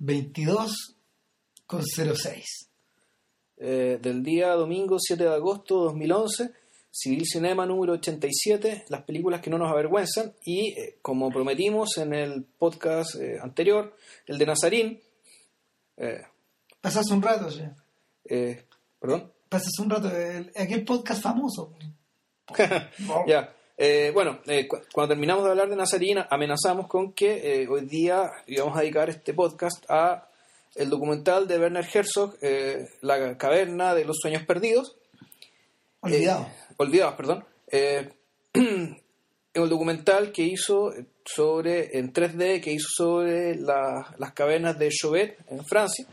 22 con 06. Eh, del día domingo 7 de agosto de 2011, Civil Cinema número 87, las películas que no nos avergüenzan, y eh, como prometimos en el podcast eh, anterior, el de Nazarín. Eh, Pasas un rato, ya. ¿Perdón? Pasas un rato. el- aquel podcast famoso. Ya. Eh, bueno, eh, cu- cuando terminamos de hablar de Nazarín, amenazamos con que eh, hoy día íbamos a dedicar este podcast a el documental de Werner Herzog, eh, La caverna de los sueños perdidos. Olvidado. Eh, olvidados, perdón. Eh, un documental que hizo sobre, en 3D, que hizo sobre la- las cavernas de Chauvet en Francia.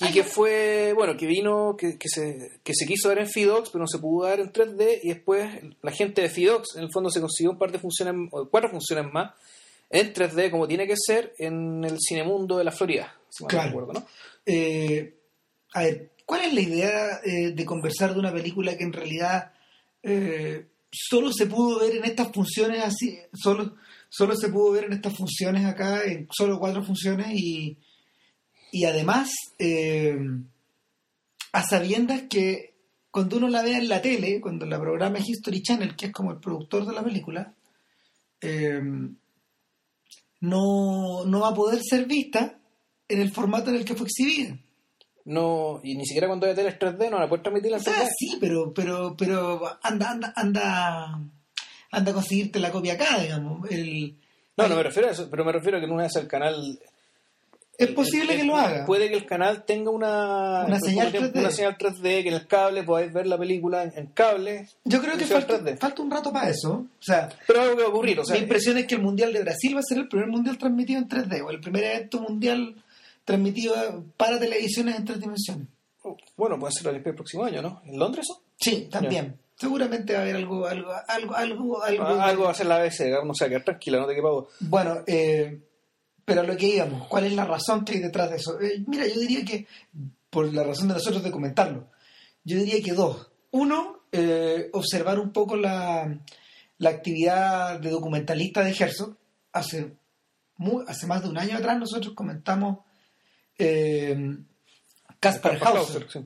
Y que fue, bueno, que vino, que, que se, que se quiso dar en Fidox, pero no se pudo dar en 3D. Y después la gente de Fidox, en el fondo, se consiguió un par de funciones, o cuatro funciones más, en 3D, como tiene que ser, en el Cinemundo de la Florida. Si Claro. recuerdo, ¿no? Eh, a ver, ¿cuál es la idea eh, de conversar de una película que en realidad eh, solo se pudo ver en estas funciones así, solo, solo se pudo ver en estas funciones acá, en solo cuatro funciones y, y además eh, a sabiendas que cuando uno la vea en la tele, cuando la programa History Channel, que es como el productor de la película, eh, no, no va a poder ser vista en el formato en el que fue exhibida. No, y ni siquiera cuando haya teles 3D no la puedes transmitir en O sea, 3D. sí, pero, pero, pero anda, anda, anda, anda a conseguirte la copia acá, digamos. El, No, no me refiero a eso, pero me refiero a que en una vez el canal. Es posible el- que lo haga. Puede que el canal tenga una, Una señal 3D. una señal 3D, que en el cable podáis ver la película en, en cable. Yo creo que falta, 3D. falta un rato para eso. O sea, Pero algo que va a ocurrir, o sea, mi impresión es que el Mundial de Brasil va a ser el primer Mundial transmitido en 3D, o el primer evento mundial transmitido para televisiones en tres dimensiones. bueno, puede ser el próximo año, ¿no? ¿En Londres eso? Sí, también. Seguramente va a haber algo, algo, algo, algo, algo. Ah, algo va a ser la ABC, no sé, quedar tranquila, no te quepa. Bueno, eh, pero a lo que íbamos, ¿cuál es la razón que hay detrás de eso? Eh, mira, yo diría que, por la razón de nosotros de comentarlo, yo diría que dos. Uno, eh, observar un poco la, la actividad de documentalista de Herzog. Hace, hace más de un año atrás nosotros comentamos eh, Caspar Hauser. sí.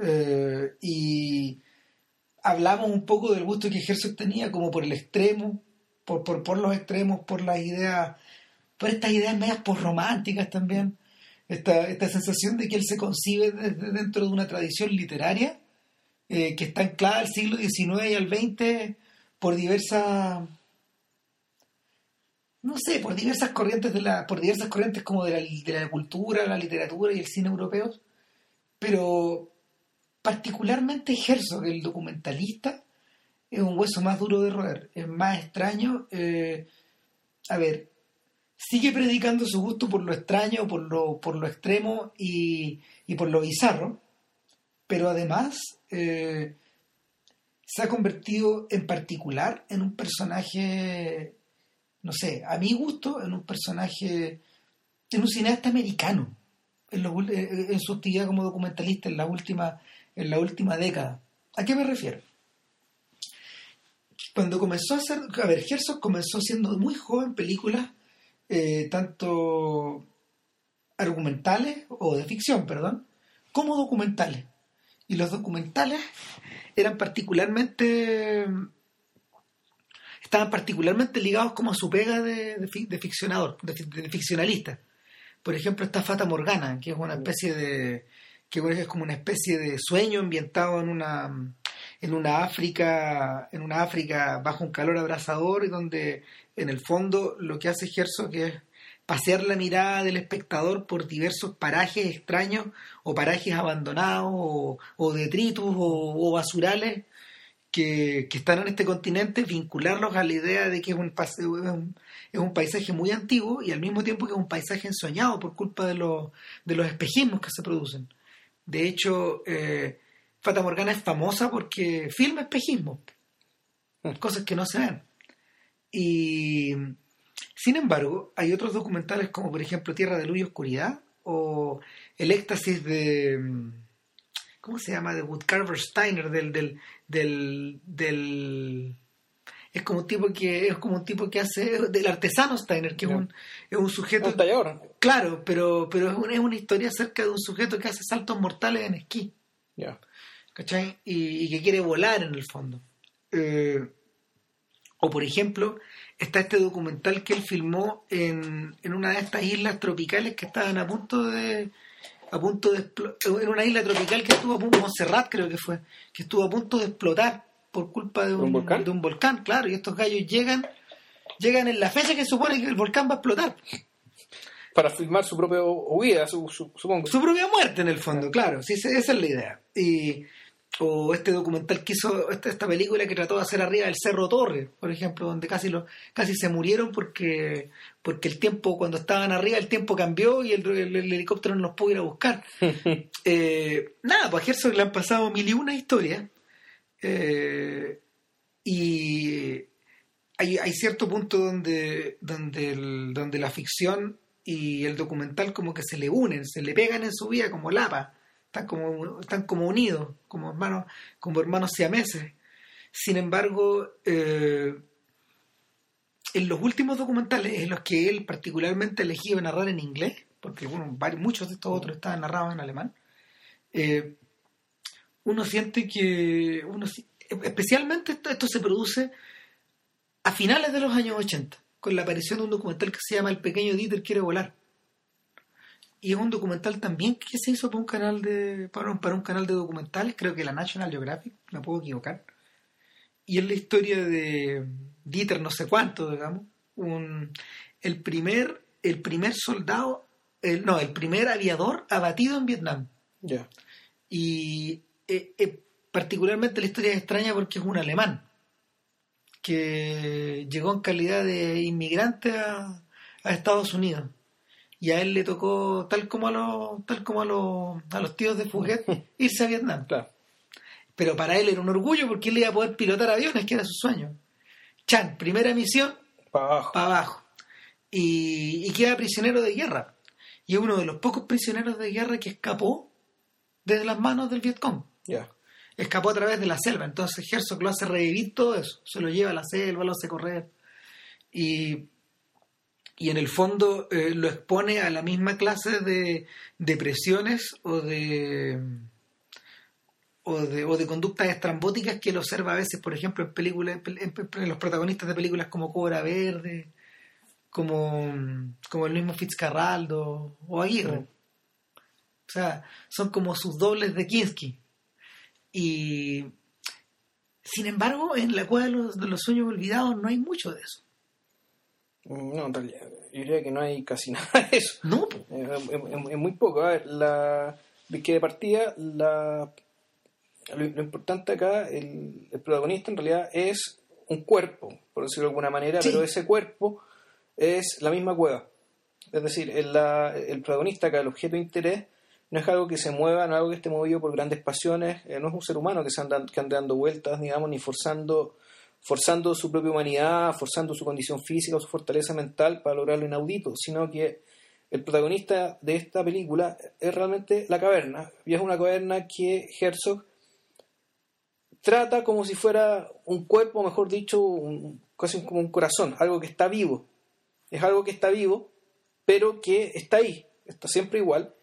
Eh, y hablamos un poco del gusto que Herzog tenía como por el extremo, por, por, por los extremos, por las ideas, por estas ideas medias románticas también, esta, esta sensación de que él se concibe desde dentro de una tradición literaria eh, que está anclada al siglo XIX y al XX por diversas no sé, por diversas corrientes de la, por diversas corrientes como de la, de la cultura, la literatura y el cine europeos, pero particularmente Herzog, el documentalista, es un hueso más duro de roer, es más extraño. eh, a ver, sigue predicando su gusto por lo extraño, por lo, por lo extremo y, y por lo bizarro, pero además eh, se ha convertido en particular en un personaje, no sé, a mi gusto, en un personaje, en un cineasta americano en, ul- eh, en su actividad como documentalista en la última en la última década. ¿A qué me refiero? Cuando comenzó a hacer, a ver, Herzog comenzó siendo muy joven películas, eh, tanto argumentales o de ficción, perdón, como documentales. Y los documentales eran particularmente estaban particularmente ligados como a su pega de, de de ficcionador, de, fi- de ficcionalista. Por ejemplo, está Fata Morgana, que es una especie de que es como una especie de sueño ambientado en una en una África en una África bajo un calor abrasador y donde en el fondo lo que hace Herzog es pasear la mirada del espectador por diversos parajes extraños o parajes abandonados o, o detritus o, o basurales que, que están en este continente, vincularlos a la idea de que es un, pase- es un, es un paisaje muy antiguo y al mismo tiempo que es un paisaje ensoñado por culpa de los, de los espejismos que se producen. De hecho, eh, Fata Morgana es famosa porque filma espejismos, cosas que no se ven. Y sin embargo, hay otros documentales como por ejemplo Tierra de Luz y Oscuridad o El éxtasis de... ¿Cómo se llama? De Woodcarver Steiner, del, del, del, del es como un tipo que es como un tipo que hace del artesano Steiner que es un es un sujeto Un tallador. claro pero pero es una, es una historia acerca de un sujeto que hace saltos mortales en esquí Ya. ¿cachai? Y, y que quiere volar en el fondo. Eh, o por ejemplo, está este documental que él filmó en, en una de estas islas tropicales que estaban a punto de a punto de en una isla tropical que estuvo a punto Montserrat creo que fue que estuvo a punto de explotar por culpa de ¿Un un, volcán? de un volcán claro y estos gallos llegan llegan en la fecha que supone que el volcán va a explotar Para filmar su propia huida, su, su- supongo. su propia muerte en el fondo, claro, sí, esa es la idea. Y, o este documental que hizo, esta, esta película que trató de hacer arriba del Cerro Torre, por ejemplo, donde casi lo, casi se murieron porque, porque el tiempo, cuando estaban arriba, el tiempo cambió y el, el- el helicóptero no los pudo ir a buscar. Eh, nada, pues a Herzog le han pasado mil y una historias. eh, y hay, hay cierto punto donde, donde, el- donde la ficción y el documental como que se le unen, se le pegan en su vida como lapa, están como, están como unidos, como hermanos, como hermanos siameses. Sin embargo, eh, en los últimos documentales en los que él particularmente elegido narrar en inglés, porque bueno, varios, muchos de estos otros estaban narrados en alemán, eh, uno siente que, uno, especialmente esto, esto se produce a finales de los años 80, con la aparición de un documental que se llama El pequeño Dieter quiere volar. Y es un documental también que se hizo para un canal de para un, para un canal de documentales, creo que la National Geographic, me puedo equivocar. Y es la historia de Dieter no sé cuánto, digamos, un, el primer el primer soldado, el, no, el primer aviador abatido en Vietnam. Ya. Y eh, eh, particularmente la historia es extraña porque es un alemán que llegó en calidad de inmigrante a, a Estados Unidos. Y a él le tocó, tal como a los, tal como a los, a los tíos de Fuguet, irse a Vietnam. Claro. Pero para él era un orgullo porque él iba a poder pilotar aviones, que era su sueño. Chan, primera misión, Para abajo. abajo. Y, y queda prisionero de guerra. Y es uno de los pocos prisioneros de guerra que escapó desde las manos del Vietcong. Escapó a través de la selva. Entonces Herzog lo hace revivir todo eso. Se lo lleva a la selva, lo hace correr. Y, y en el fondo eh, lo expone a la misma clase de, de presiones o de, o de o de conductas estrambóticas que él observa a veces, por ejemplo, en películas, en, en los protagonistas de películas como Cobra Verde, como, como el mismo Fitzcarraldo o Aguirre. O sea, son como sus dobles de Kinski. Y sin embargo, en la cueva de los, de los sueños olvidados no hay mucho de eso. No, en realidad, yo diría que no hay casi nada de eso. No, Es, es- es muy poco. A ver, la, de que de partida, la, lo, lo importante acá, el, el protagonista en realidad es un cuerpo, por decirlo de alguna manera, Sí. pero ese cuerpo es la misma cueva. Es decir, el, la- el protagonista acá, el objeto de interés, no es algo que se mueva, no es algo que esté movido por grandes pasiones, eh, no es un ser humano que, se anda, que ande dando vueltas, digamos, ni forzando, forzando su propia humanidad, forzando su condición física o su fortaleza mental para lograr lo inaudito, sino que el protagonista de esta película es realmente la caverna, y es una caverna que Herzog trata como si fuera un cuerpo, mejor dicho, un- casi como un corazón, algo que está vivo. Es algo que está vivo, pero que está ahí, está siempre igual.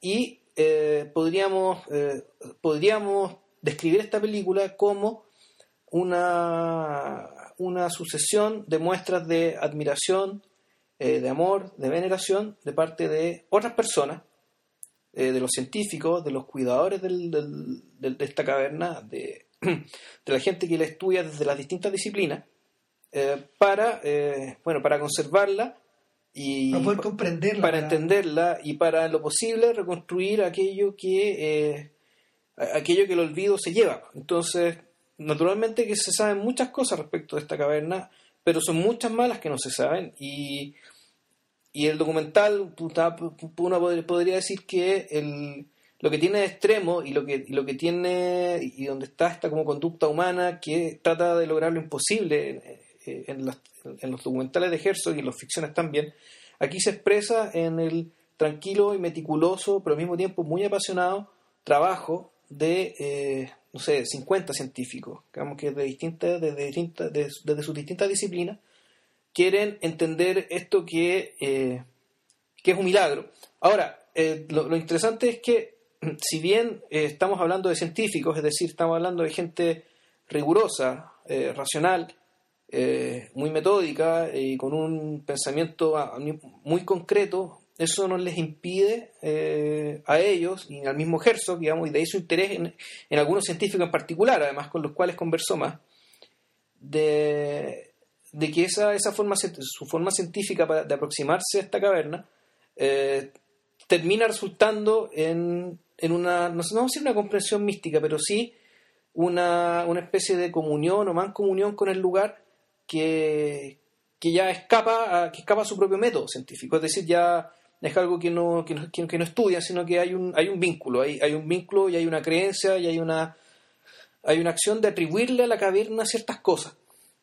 Y eh, podríamos, eh, podríamos describir esta película como una, una sucesión de muestras de admiración, eh, de amor, de veneración de parte de otras personas, eh, de los científicos, de los cuidadores del- del- del- de esta caverna, de, de la gente que la estudia desde las distintas disciplinas, eh, para, eh, bueno, para conservarla y Para poder pa- comprenderla. para entenderla y para en lo posible reconstruir aquello que aquello que el olvido se lleva. Entonces, naturalmente que se saben muchas cosas respecto de esta caverna, pero son muchas más las que no se saben. Y, y el documental, uno pod- podría decir que el, lo que tiene de extremo y lo que, lo que tiene y donde está esta como conducta humana que trata de lograr lo imposible eh, en los documentales de Herzog y en las ficciones también, aquí se expresa en el tranquilo y meticuloso, pero al mismo tiempo muy apasionado trabajo de, eh, no sé, 50 científicos, digamos que de distintas, desde, distintas, desde sus distintas disciplinas, quieren entender esto que, eh, que es un milagro. Ahora, eh, lo, interesante es que, si bien eh, estamos hablando de científicos, es decir, estamos hablando de gente rigurosa, racional, muy metódica y con un pensamiento muy concreto, eso no les impide eh, a ellos y al mismo Herzog, digamos, y de ahí su interés en, algunos científicos en particular, además con los cuales conversó más, de, que esa, esa forma, su forma científica de aproximarse a esta caverna eh, termina resultando en, en una, no, sé, no decir una comprensión mística, pero sí una, una especie de comunión o más comunión con el lugar que, que ya escapa a, que escapa a su propio método científico. Es decir, ya es algo que no, que no, que no estudia, sino que hay un, hay un vínculo, hay, hay un vínculo y hay una creencia y hay una, hay una acción de atribuirle a la caverna ciertas cosas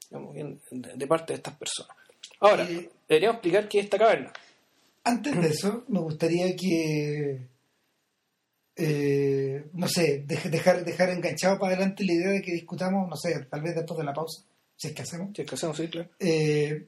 de parte de estas personas. Ahora, eh, deberíamos explicar qué es esta caverna. Antes de eso, me gustaría que, eh, no sé, dejar, dejar enganchado para adelante la idea de que discutamos, no sé, tal vez después de la pausa, si es que hacemos. Si es que hacemos, sí, claro. Eh,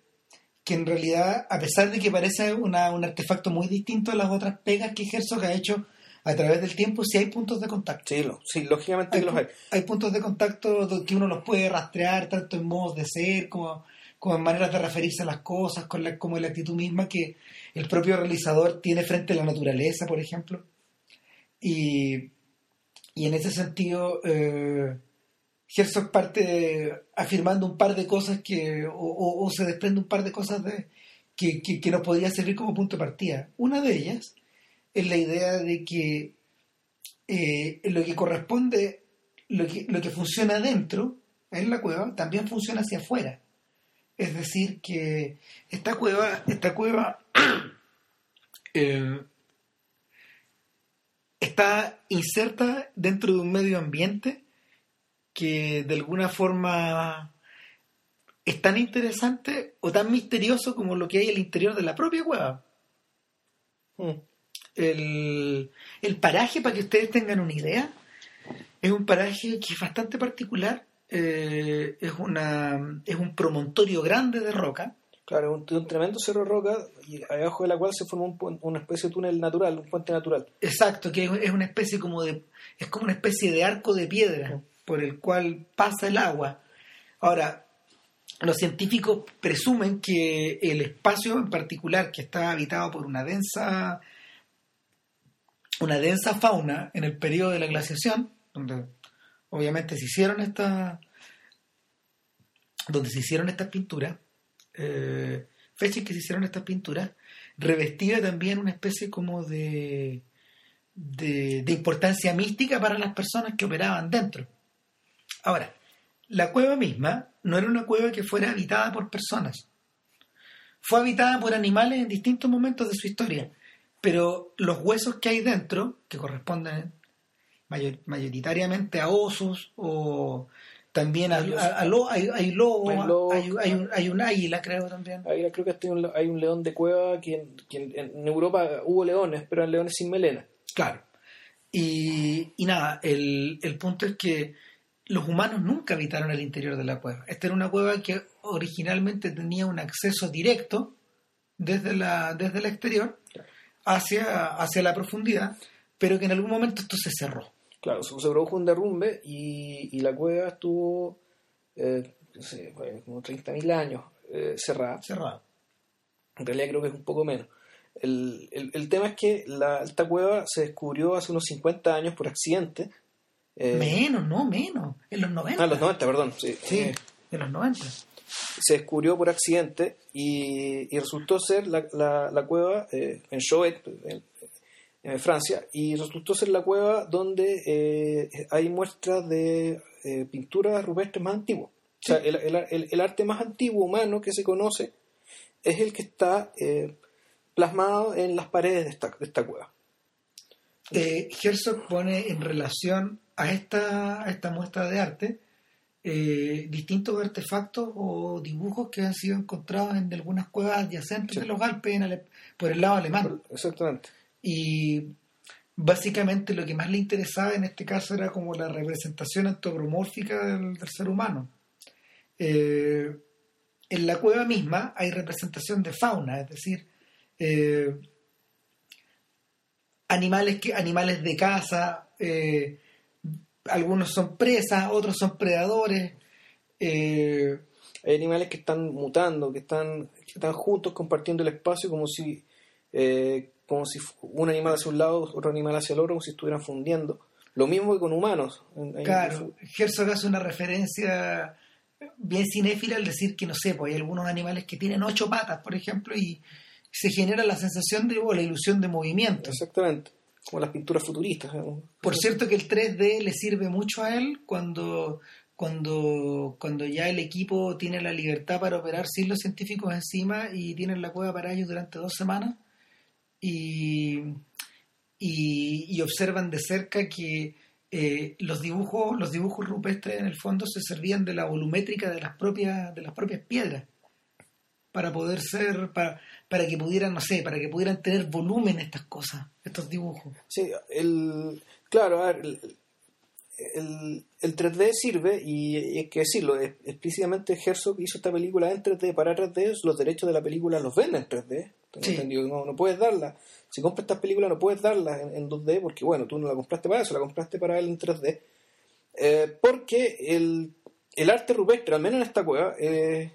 que en realidad, a pesar de que parece un artefacto muy distinto a las otras pegas que Herzog ha hecho a través del tiempo, sí hay puntos de contacto. Sí, lógicamente los hay. Hay puntos de contacto que uno los puede rastrear tanto en modos de ser como, como en maneras de referirse a las cosas, con la, como la actitud misma que el propio realizador tiene frente a la naturaleza, por ejemplo. Y, y en ese sentido... Eh, Herzog parte afirmando un par de cosas que, o, se desprende un par de cosas de, que, que, nos podría servir como punto de partida. Una de ellas es la idea de que eh, lo que corresponde, lo que, lo que funciona dentro en la cueva, también funciona hacia afuera. Es decir, que esta cueva, esta cueva eh, está inserta dentro de un medio ambiente que de alguna forma es tan interesante o tan misterioso como lo que hay el interior de la propia cueva. Hmm. El, paraje, para que ustedes tengan una idea, es un paraje que es bastante particular. Eh, es, una, es un promontorio grande de roca. Claro, un, un tremendo cerro de roca, y abajo de la cual se forma un, una especie de túnel natural, un puente natural. Exacto, que es, una especie como de. es como una especie de arco de piedra. Por el cual pasa el agua. Ahora, los científicos presumen que el espacio en particular que está habitado por una densa una densa fauna en el periodo de la glaciación, donde obviamente se hicieron estas donde se hicieron estas pinturas, eh, fechas que se hicieron estas pinturas, revestía también una especie como de, de importancia mística para las personas que operaban dentro. Ahora, la cueva misma no era una cueva que fuera habitada por personas. Fue habitada por animales en distintos momentos de su historia, pero los huesos que hay dentro, que corresponden mayoritariamente a osos o también a, hay, lobos, hay, un, águila, creo también. Creo que hay un, león de cueva que, en, Europa hubo leones, pero eran leones sin melena. Claro. Y, nada, el, el punto es que los humanos nunca habitaron el interior de la cueva. Esta era una cueva que originalmente tenía un acceso directo desde, la, desde el exterior hacia, hacia la profundidad, pero que en algún momento esto se cerró. Claro, se produjo un derrumbe y, la cueva estuvo, eh, no sé, como 30.000 años eh, cerrada. Cerrada. En realidad creo que es un poco menos. El, tema es que la, esta cueva se descubrió hace unos 50 años por accidente eh, menos, no, menos. En los 90. Ah, en los 90, perdón. Sí, sí en los 90. Se descubrió por accidente y, resultó ser la, la, cueva eh, en Chauvet, en, Francia, y resultó ser la cueva donde eh, hay muestras de pinturas rupestres más antiguas. O sea, el, el, el, arte más antiguo humano que se conoce es el que está plasmado en las paredes de esta, de esta cueva. Herzog pone en relación a esta, esta muestra de arte eh, distintos artefactos o dibujos que han sido encontrados en algunas cuevas adyacentes de los Alpes por el lado alemán. Exactamente. Y básicamente lo que más le interesaba en este caso era como la representación antropomórfica del, ser humano. Eh, en la cueva misma hay representación de fauna, es decir, eh, animales, que, animales de caza, eh, algunos son presas, otros son predadores. hay animales que están mutando, que están, que están juntos compartiendo el espacio como si como si un animal hacia un lado, otro animal hacia el otro, como si estuvieran fundiendo. Lo mismo que con humanos. Claro, Herzog hace una referencia bien cinéfila al decir que, no sé, pues hay algunos animales que tienen ocho patas, por ejemplo, y se genera la sensación de, o la ilusión de movimiento. Exactamente, como las pinturas futuristas. Por cierto que el 3D le sirve mucho a él cuando, cuando, cuando ya el equipo tiene la libertad para operar sin los científicos encima y tienen la cueva para ellos durante dos semanas y, y, observan de cerca que eh, los dibujos los dibujos rupestres en el fondo se servían de la volumétrica de las propias de las propias piedras para poder ser para, para que pudieran no sé para que pudieran tener volumen estas cosas estos dibujos sí el claro a ver, el, el, 3D sirve y hay que decirlo explícitamente Herzog hizo esta película en 3D para 3D los derechos de la película los venden en 3D no, no puedes darla. Si compras estas películas no puedes darlas en, 2D porque, bueno, tú no la compraste para eso, la compraste para él en 3D. Eh, porque el, el, arte rupestre, al menos en esta cueva, eh,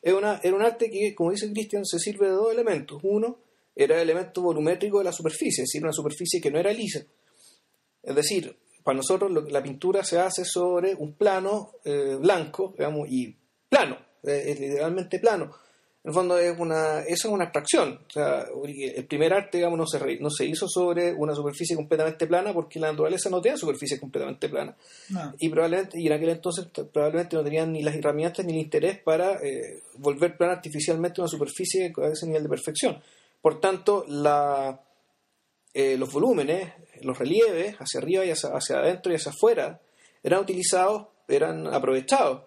es una, era un arte que, como dice Cristian, se sirve de dos elementos. Uno era el elemento volumétrico de la superficie, es decir, una superficie que no era lisa. Es decir, para nosotros la pintura se hace sobre un plano eh, blanco, digamos, y plano, es literalmente plano en el fondo es una, eso es una abstracción. O sea, el primer arte, digamos, no se, no se hizo sobre una superficie completamente plana porque la naturaleza no tiene superficie completamente plana. Y probablemente, y en aquel entonces probablemente no tenían ni las herramientas ni el interés para eh, volver plana artificialmente una superficie a ese nivel de perfección. Por tanto, la, eh, los volúmenes, los relieves, hacia arriba y hacia, hacia adentro y hacia afuera, eran utilizados, eran aprovechados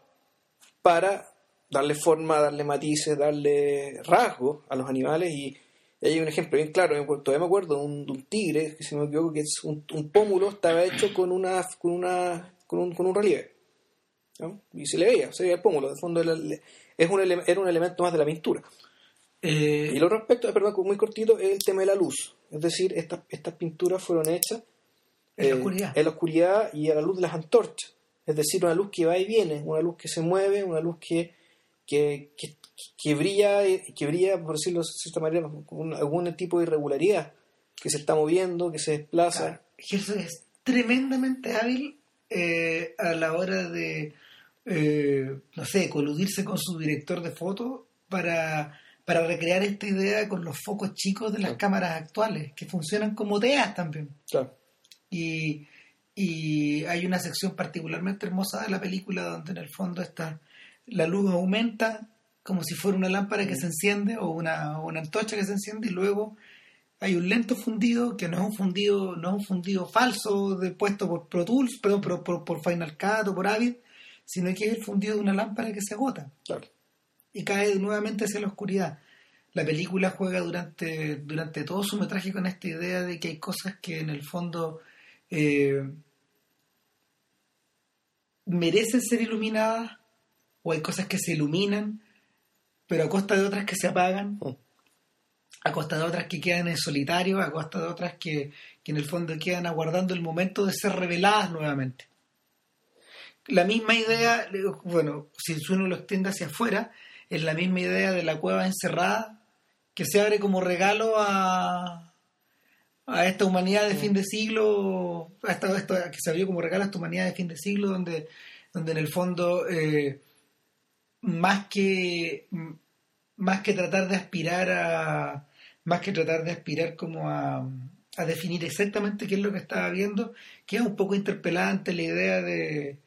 para darle forma, darle matices, darle rasgos a los animales y, hay un ejemplo bien claro, todavía me acuerdo de un, tigre, que si no me equivoco, que es un, pómulo, estaba hecho con una con una con un, con un relieve. Y se le veía, se veía el pómulo, de fondo es un era un elemento más de la pintura. Eh, y lo respecto, eh, perdón, muy cortito, es el tema de la luz. Es decir, estas, estas pinturas fueron hechas en, la oscuridad. en la oscuridad y a la luz de las antorchas. Es decir, una luz que va y viene, una luz que se mueve, una luz que que, que, brilla, que brilla, por decirlo de cierta manera, con algún tipo de irregularidad, que se está moviendo, que se desplaza. Claro, es tremendamente hábil eh, a la hora de, eh, no sé, coludirse con su director de foto para, para recrear esta idea con los focos chicos de las cámaras actuales, que funcionan como TEAs también. Claro. Y, y hay una sección particularmente hermosa de la película donde en el fondo está la luz aumenta como si fuera una lámpara que se enciende o una, una antorcha que se enciende y luego hay un lento fundido que no es un fundido no es un fundido falso de, puesto por Pro Tools perdón, por, por, Final Cut o por Avid sino que es el fundido de una lámpara que se agota. Y cae nuevamente hacia la oscuridad. La película juega durante durante todo su metraje con esta idea de que hay cosas que en el fondo eh, merecen ser iluminadas o hay cosas que se iluminan, pero a costa de otras que se apagan, oh. a costa de otras que quedan en solitario, a costa de otras que, en el fondo quedan aguardando el momento de ser reveladas nuevamente. La misma idea, bueno, si uno lo extiende hacia afuera, es la misma idea de la cueva encerrada que se abre como regalo a, a esta humanidad de oh. fin de siglo, a esta, que se abrió como regalo a esta humanidad de fin de siglo, donde, donde en el fondo eh, más que más que tratar de aspirar a más que tratar de aspirar como a, a definir exactamente qué es lo que estaba viendo, queda un poco interpelante la idea de,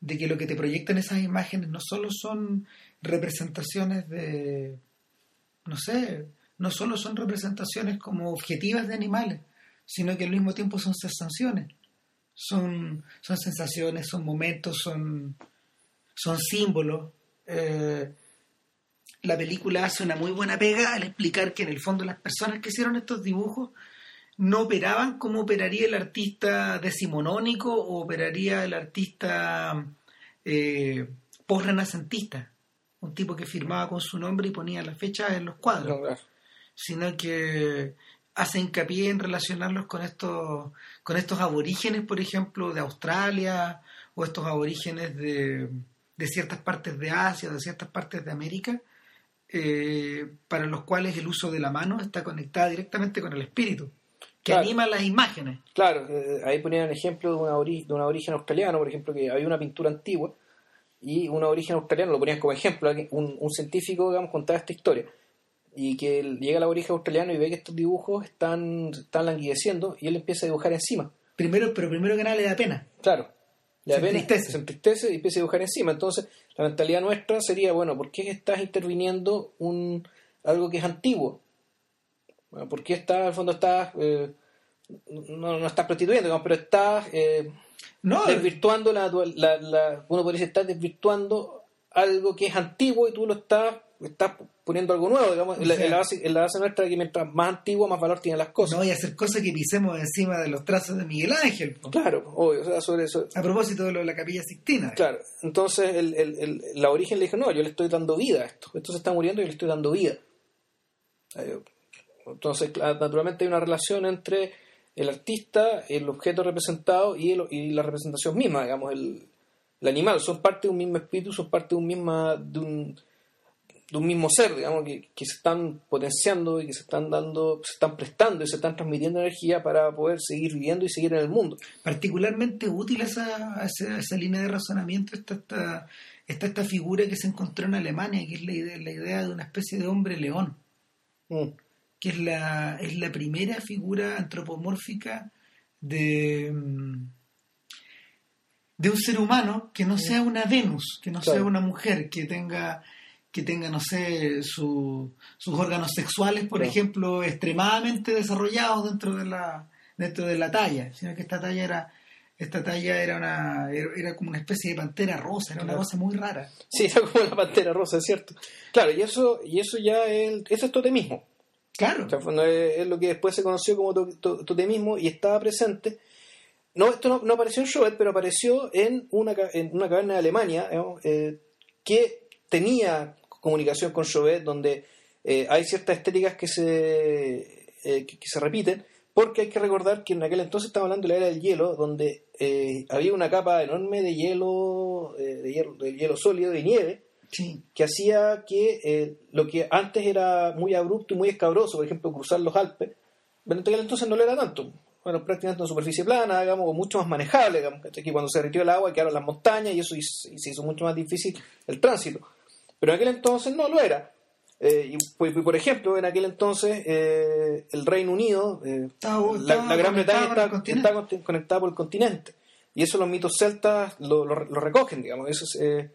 de que lo que te proyectan esas imágenes no solo son representaciones de, no sé, no solo son representaciones como objetivas de animales, sino que al mismo tiempo son sensaciones. Son, son sensaciones, son momentos, son, son símbolos eh, la película hace una muy buena pega al explicar que en el fondo las personas que hicieron estos dibujos no operaban como operaría el artista decimonónico o operaría el artista eh, post-renacentista, un tipo que firmaba con su nombre y ponía la fecha en los cuadros, No, claro. sino que hace hincapié en relacionarlos con estos, con estos aborígenes, por ejemplo, de Australia o estos aborígenes de, de ciertas partes de Asia, de ciertas partes de América, eh, para los cuales el uso de la mano está conectada directamente con el espíritu, que Claro. anima las imágenes. Claro, eh, ahí ponían el ejemplo de, una ori- de un origen australiano, por ejemplo, que había una pintura antigua y un origen australiano, lo ponían como ejemplo, un, un científico, digamos, contaba esta historia y que él llega al origen australiano y ve que estos dibujos están, están languideciendo y él empieza a dibujar encima. Primero, pero primero que nada le da pena. Claro. Se pena, entristece. se entristece y empieza a dibujar encima. Entonces, la mentalidad nuestra sería, bueno, ¿por qué estás interviniendo un algo que es antiguo? Bueno, ¿Por qué estás, al fondo estás, eh, no, no estás prostituyendo, digamos, pero estás eh, No, desvirtuando la, la, la- uno podría decir, estás desvirtuando algo que es antiguo y tú lo estás, estás poniendo algo nuevo, digamos, O sea- en la base, en la base nuestra que mientras más antiguo, más valor tienen las cosas. no voy a hacer cosas que pisemos encima de los trazos de Miguel Ángel. Claro, obvio, o sea, sobre eso, A propósito de lo de la capilla Sixtina. Claro, entonces el, el, el- la origen le dijo, no, yo le estoy dando vida a esto, esto se está muriendo y yo le estoy dando vida. Entonces, naturalmente hay una relación entre el artista, el objeto representado y, el- y la representación misma, digamos, el, el animal, son parte de un mismo espíritu, son parte de un, misma, de un, de un mismo ser, digamos, que, que se están potenciando y que se están dando, se están prestando y se están transmitiendo energía para poder seguir viviendo y seguir en el mundo. particularmente útil esa, esa, esa línea de razonamiento está esta, está esta figura que se encontró en Alemania, que es la idea, la idea de una especie de hombre león, Mm. que es la, es la primera figura antropomórfica de, mm, de un ser humano que no sea una Venus, que no sea una mujer, que tenga que tenga, no sé, su- sus órganos sexuales, por ejemplo, extremadamente desarrollados dentro de la dentro de la talla, sino que esta talla era esta talla era una era, como una especie de pantera rosa, era una Claro. cosa muy rara. Sí, era como la pantera rosa, es cierto. Claro, y eso, y eso ya es, eso es totemismo. Claro. O sea, es, es lo que después se conoció como to- to- totemismo y estaba presente. No, esto no, no apareció en Chauvet, pero apareció en una, en una caverna de Alemania eh, que tenía comunicación con Chauvet, donde eh, hay ciertas estéticas que se, eh, que, que se repiten, porque hay que recordar que en aquel entonces estamos hablando de la era del hielo, donde eh, había una capa enorme de hielo, eh, de hielo, de hielo sólido, de nieve, Sí. que hacía que lo que antes era muy abrupto y muy escabroso, por ejemplo, cruzar los Alpes, bueno, en aquel entonces no lo era tanto. Bueno, prácticamente una superficie plana, digamos, mucho más manejable, digamos, que cuando se derritió el agua quedaron las montañas y eso hizo- y se hizo mucho más difícil el tránsito. Pero en aquel entonces no lo era. Eh, y, pues, por ejemplo, en aquel entonces eh, el Reino Unido, eh, la, Gran Bretaña está, está con- conectada por el continente. Y eso los mitos celtas lo, lo- lo recogen, digamos. Eso es, eh,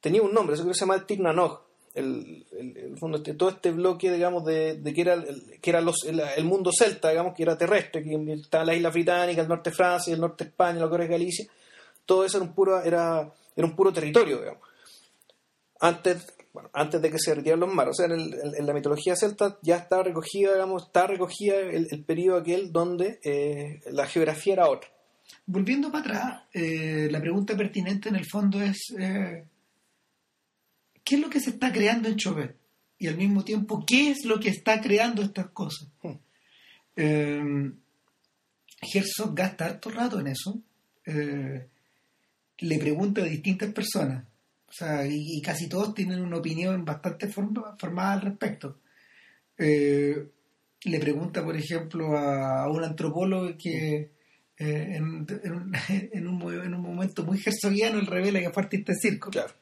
tenía un nombre, eso creo que se llama el Tignanog. El, el- el fondo, este- todo este bloque, digamos, de, de que era, el, que era los, el, el mundo celta, digamos, que era terrestre, que estaba la isla británica, el norte de Francia, el norte de España, lo que ahora es Galicia, todo eso era un puro, era, era un puro territorio, digamos. Antes, bueno, antes de que se retiraran los mares. O sea, en, el- en- la mitología celta ya estaba recogida, digamos, está recogida el, el periodo aquel donde eh, la geografía era otra. Volviendo para atrás, eh, la pregunta pertinente en el fondo es eh, ¿qué es lo que se está creando en Chauvet? Y al mismo tiempo, ¿qué es lo que está creando estas cosas? Hmm. Eh, Herzog gasta harto rato en eso. Eh, le pregunta a distintas personas. O sea, y, y casi todos tienen una opinión bastante forma- formada al respecto. Eh, le pregunta, por ejemplo, a, a un antropólogo que eh, en, en un, en, un, mo- en un momento muy herzogiano él revela que fue artista de circo. Claro.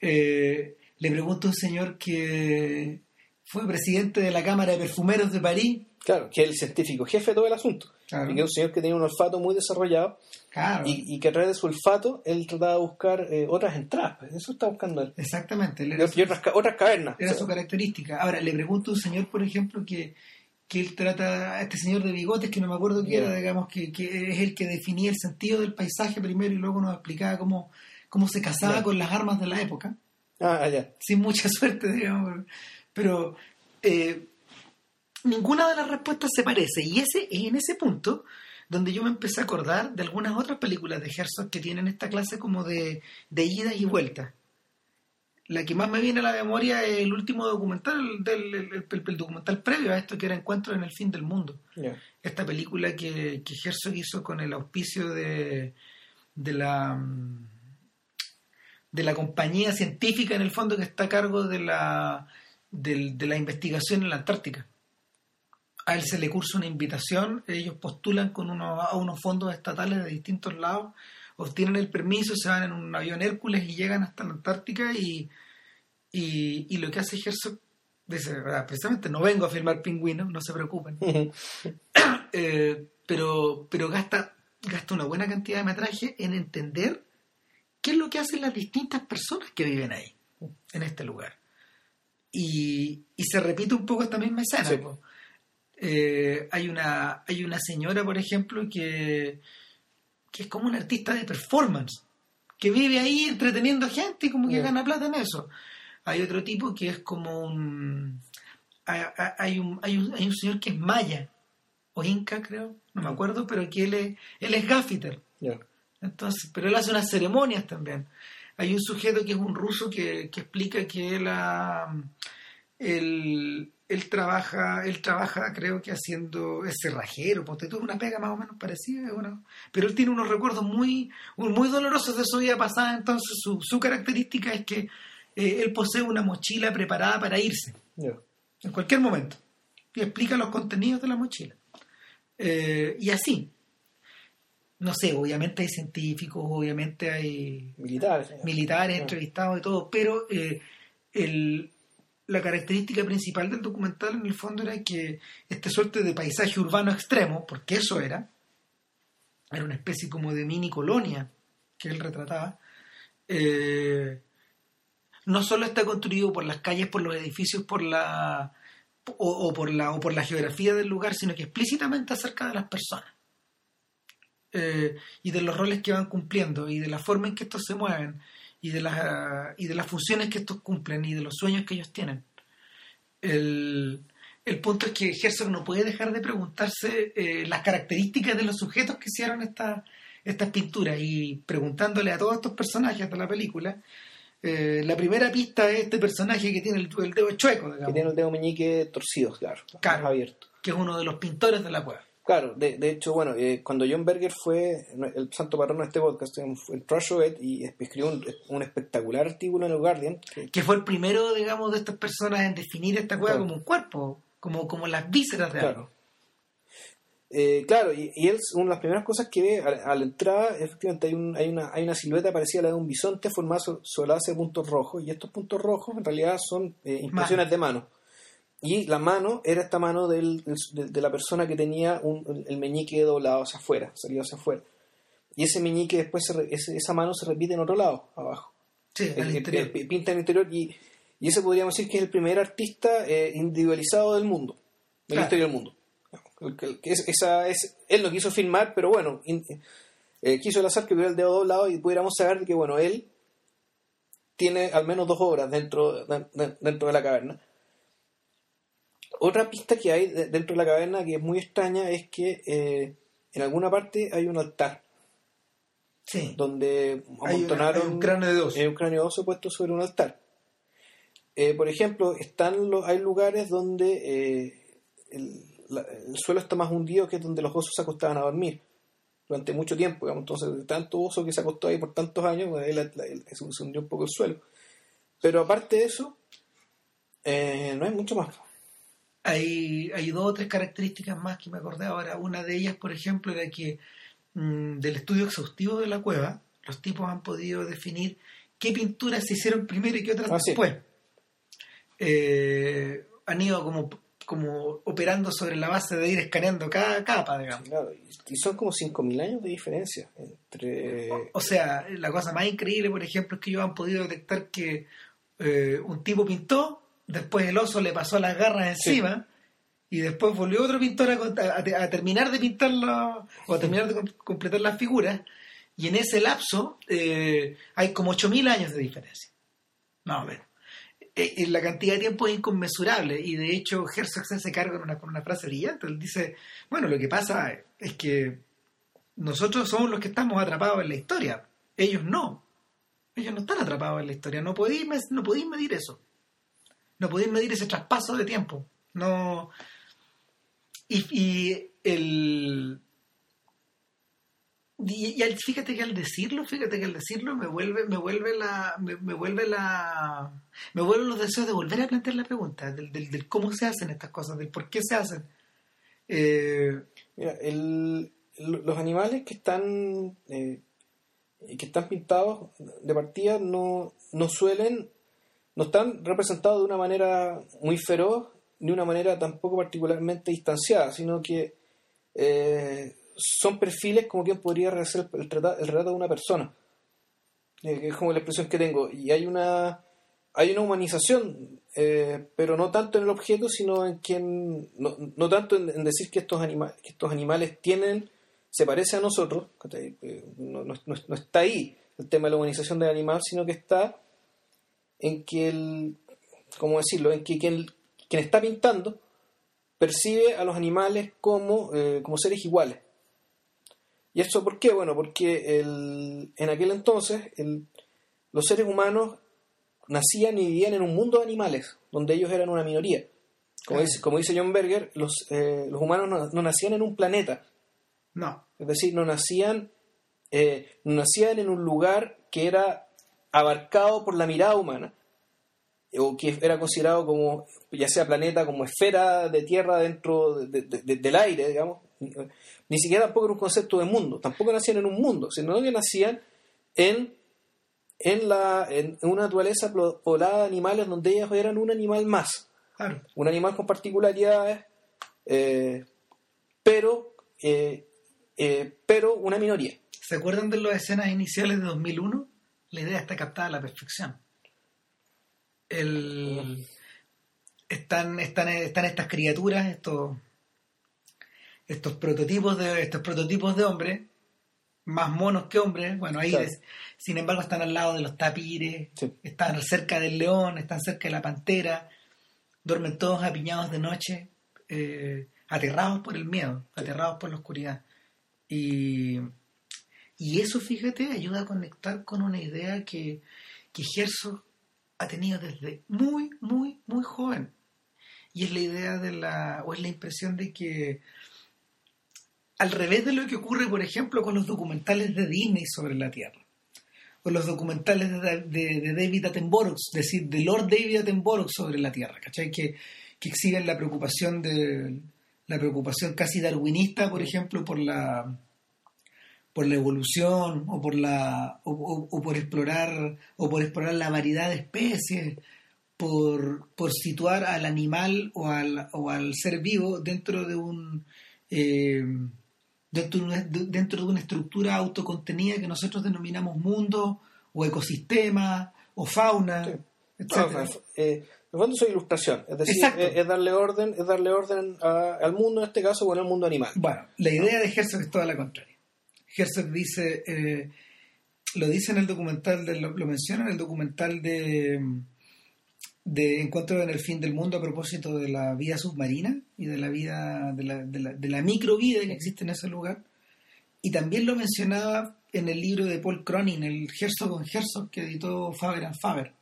Eh, le pregunta a un señor que fue presidente de la Cámara de Perfumeros de París. Claro, que es el científico jefe de todo el asunto. Claro. Y que es un señor que tenía un olfato muy desarrollado Claro, y, y que a través de su olfato él trataba de buscar eh, otras entradas. pues, Eso está buscando él. exactamente. él Y, otras, ca- otras cavernas. Era O sea, su característica. Ahora, le pregunto a un señor, por ejemplo, que, que él trata, a este señor de bigotes, que no me acuerdo quién era, digamos, que, que es el que definía el sentido del paisaje primero y luego nos explicaba cómo, cómo se casaba con las armas de la época, Ah, ya. sin mucha suerte, digamos. Pero eh, ninguna de las respuestas se parece. Y ese es en ese punto donde yo me empecé a acordar de algunas otras películas de Herzog que tienen esta clase como de, de idas y vueltas. La que más me viene a la memoria es el último documental, del, el, documental previo a esto, que era Encuentro en el Fin del Mundo. Esta película que, que Herzog hizo con el auspicio de, de la de la compañía científica en el fondo que está a cargo de la, de, la investigación en la Antártica. A él se le cursa una invitación, ellos postulan con unos, a unos fondos estatales de distintos lados, obtienen el permiso, se van en un avión Hércules y llegan hasta la Antártica y, y, lo que hace Herzog dice, precisamente no vengo a filmar pingüinos, no se preocupen, eh, pero, pero gasta, gasta una buena cantidad de metraje en entender qué es lo que hacen las distintas personas que viven ahí, en este lugar. Y, se repite un poco esta misma escena. Eh, hay, una, hay una señora, por ejemplo, que, que es como una artista de performance, que vive ahí entreteniendo gente y como que gana plata en eso. Hay otro tipo que es como un... Hay, un, hay, un, hay un señor que es maya, o inca creo, no me acuerdo, pero que él es, él es gaffiter. Entonces, pero él hace unas ceremonias también. Hay un sujeto que es un ruso que, explica que él, él, trabaja, él trabaja, creo que haciendo es cerrajero, porque tú una pega más o menos parecida, pero él tiene unos recuerdos muy, muy dolorosos de su vida pasada, entonces su, su característica es que eh, él posee una mochila preparada para irse, en cualquier momento, y explica los contenidos de la mochila. Eh, y así, no sé, obviamente hay científicos, obviamente hay militares, militares entrevistados y todo, pero eh, la característica principal del documental en el fondo era que esta suerte de paisaje urbano extremo, porque eso era, era una especie como de mini colonia que él retrataba, eh, no solo está construido por las calles, por los edificios, por la o, por la o por la geografía del lugar, sino que explícitamente acerca de las personas. Eh, y de los roles que van cumpliendo y de la forma en que estos se mueven y de las, y de las funciones que estos cumplen y de los sueños que ellos tienen. El, punto es que Herzog no puede dejar de preguntarse eh, las características de los sujetos que hicieron esta, estas pinturas y preguntándole a todos estos personajes de la película. Eh, la primera pista es este personaje que tiene el, dedo chueco, Que tiene el dedo meñique torcido, claro, claro abierto. Que es uno de los pintores de la cueva. Claro, de, de hecho, bueno, eh, cuando John Berger fue el santo patrono de este podcast, el Trashovet, y escribió un, espectacular artículo en el Guardian. Que, fue el primero, digamos, de estas personas en definir esta cueva como un cuerpo, como, como las vísceras de claro. Eh, claro, y, él, una de las primeras cosas que ve a, la entrada, efectivamente, hay, un, hay, una, hay una silueta parecida a la de un bisonte formada sobre la base de puntos rojos, y estos puntos rojos en realidad son eh, impresiones de mano. Y la mano era esta mano del, de, la persona que tenía un, el meñique doblado hacia afuera, salido hacia afuera. Y ese meñique después, esa mano se repite en otro lado, abajo. Sí, el, interior. pinta en el interior y, y ese podríamos decir que es el primer artista eh, individualizado del mundo, del historia del mundo. Es, esa es, él lo quiso filmar, pero bueno, eh, quiso el azar que hubiera el dedo doblado y pudiéramos saber que, bueno, él tiene al menos dos obras dentro, dentro de la caverna. Otra pista que hay dentro de la caverna que es muy extraña es que eh, en alguna parte hay un altar. Sí. Donde amontonaron. un cráneo de oso. un cráneo de oso puesto sobre un altar. Eh, por ejemplo, están los, hay lugares donde eh, el, suelo está más hundido que es donde los osos se acostaban a dormir durante mucho tiempo. Entonces, tanto oso que se acostó ahí por tantos años, pues, se hundió un poco el suelo. Pero aparte de eso, no hay mucho más. Hay, hay dos o tres características más que me acordé ahora. Una de ellas, por ejemplo, era que mm, del estudio exhaustivo de la cueva, los tipos han podido definir qué pinturas se hicieron primero y qué otras ah, después. Eh, han ido como, como operando sobre la base de ir escaneando cada capa, digamos. y son como 5.000 años de diferencia entre... O, sea, la cosa más increíble, por ejemplo, es que ellos han podido detectar que eh, un tipo pintó después el oso le pasó las garras encima y después volvió otro pintor a, terminar de pintarlo o a terminar de completar las figuras y en ese lapso eh, hay como 8.000 años de diferencia más o menos eh, la cantidad de tiempo es inconmensurable y de hecho Herzog se hace con una, con una frase brillante. Él dice, bueno, lo que pasa es que nosotros somos los que estamos atrapados en la historia, ellos no. Ellos no están atrapados en la historia, no podéis, no podéis medir eso. No podéis medir ese traspaso de tiempo. No. Y, y el y, fíjate que al decirlo, fíjate que al decirlo me vuelve, me vuelve la, me, vuelve la, me vuelven los deseos de volver a plantear la pregunta, del, del, cómo se hacen estas cosas, del por qué se hacen. Eh, Mira, el, los animales que están, eh, que están pintados de partida no, no suelen, no están representados de una manera muy feroz, ni una manera tampoco particularmente distanciada, sino que eh, son perfiles como quien podría hacer el, el, relato de una persona. Eh, es como la expresión que tengo. Y hay una, hay una humanización, eh, pero no tanto en el objeto, sino en quien. No, no tanto en, decir que estos, anima, que estos animales tienen. se parece a nosotros. No, no, no, está ahí el tema de la humanización del animal, sino que está en que el. ¿Cómo decirlo? En que quien, quien está pintando percibe a los animales como, como seres iguales ¿Y eso por qué? Bueno, porque el, en aquel entonces los seres humanos nacían y vivían en un mundo de animales, donde ellos eran una minoría. Como, dice, como dice John Berger, los, eh, los humanos no, nacían en un planeta. No. Es decir, no nacían, eh, no nacían en un lugar que era abarcado por la mirada humana, o que era considerado como, ya sea planeta, como esfera de tierra dentro del aire, digamos, ni siquiera tampoco era un concepto de mundo, tampoco nacían en un mundo, sino que nacían en, en, la, en una naturaleza poblada de animales donde ellos eran un animal más. Un animal con particularidades, eh, pero, eh, eh, pero una minoría. ¿Se acuerdan de las escenas iniciales de 2001? La idea está captada a la perfección. El, están, están, están estas criaturas, estos estos prototipos de estos prototipos de hombres más monos que hombres bueno ahí sin embargo están al lado de los tapires están cerca del león están cerca de la pantera duermen todos apiñados de noche eh, aterrados por el miedo aterrados por la oscuridad. Y y eso fíjate ayuda a conectar con una idea que que ha tenido desde muy muy muy joven y es la idea de la o es la impresión de que al revés de lo que ocurre, por ejemplo, con los documentales de Disney sobre la Tierra, o los documentales de, David Attenborough, es decir, de Lord David Attenborough sobre la Tierra, ¿cachai? Que, que exhiben la preocupación de la preocupación casi darwinista, por ejemplo, por la por la evolución o por la o, por explorar o por explorar la variedad de especies por, por situar al animal o al, o al ser vivo dentro de un eh, dentro de, una, estructura autocontenida que nosotros denominamos mundo o ecosistema o fauna, etc. Eh, en fondo es ilustración, es decir, es, darle orden, es darle orden al mundo, en este caso, bueno, al mundo animal. Bueno, la idea de Herzog es toda la contraria. Herzog dice, eh, lo dice en el documental, de, lo, lo menciona en el documental de de Encuentro en el fin del mundo a propósito de la vida submarina y de la vida, de la, de la, de la microvida que existe en ese lugar. Y también lo mencionaba en el libro de Paul Cronin, el Herzog con Herzog, que editó Faber and Faber.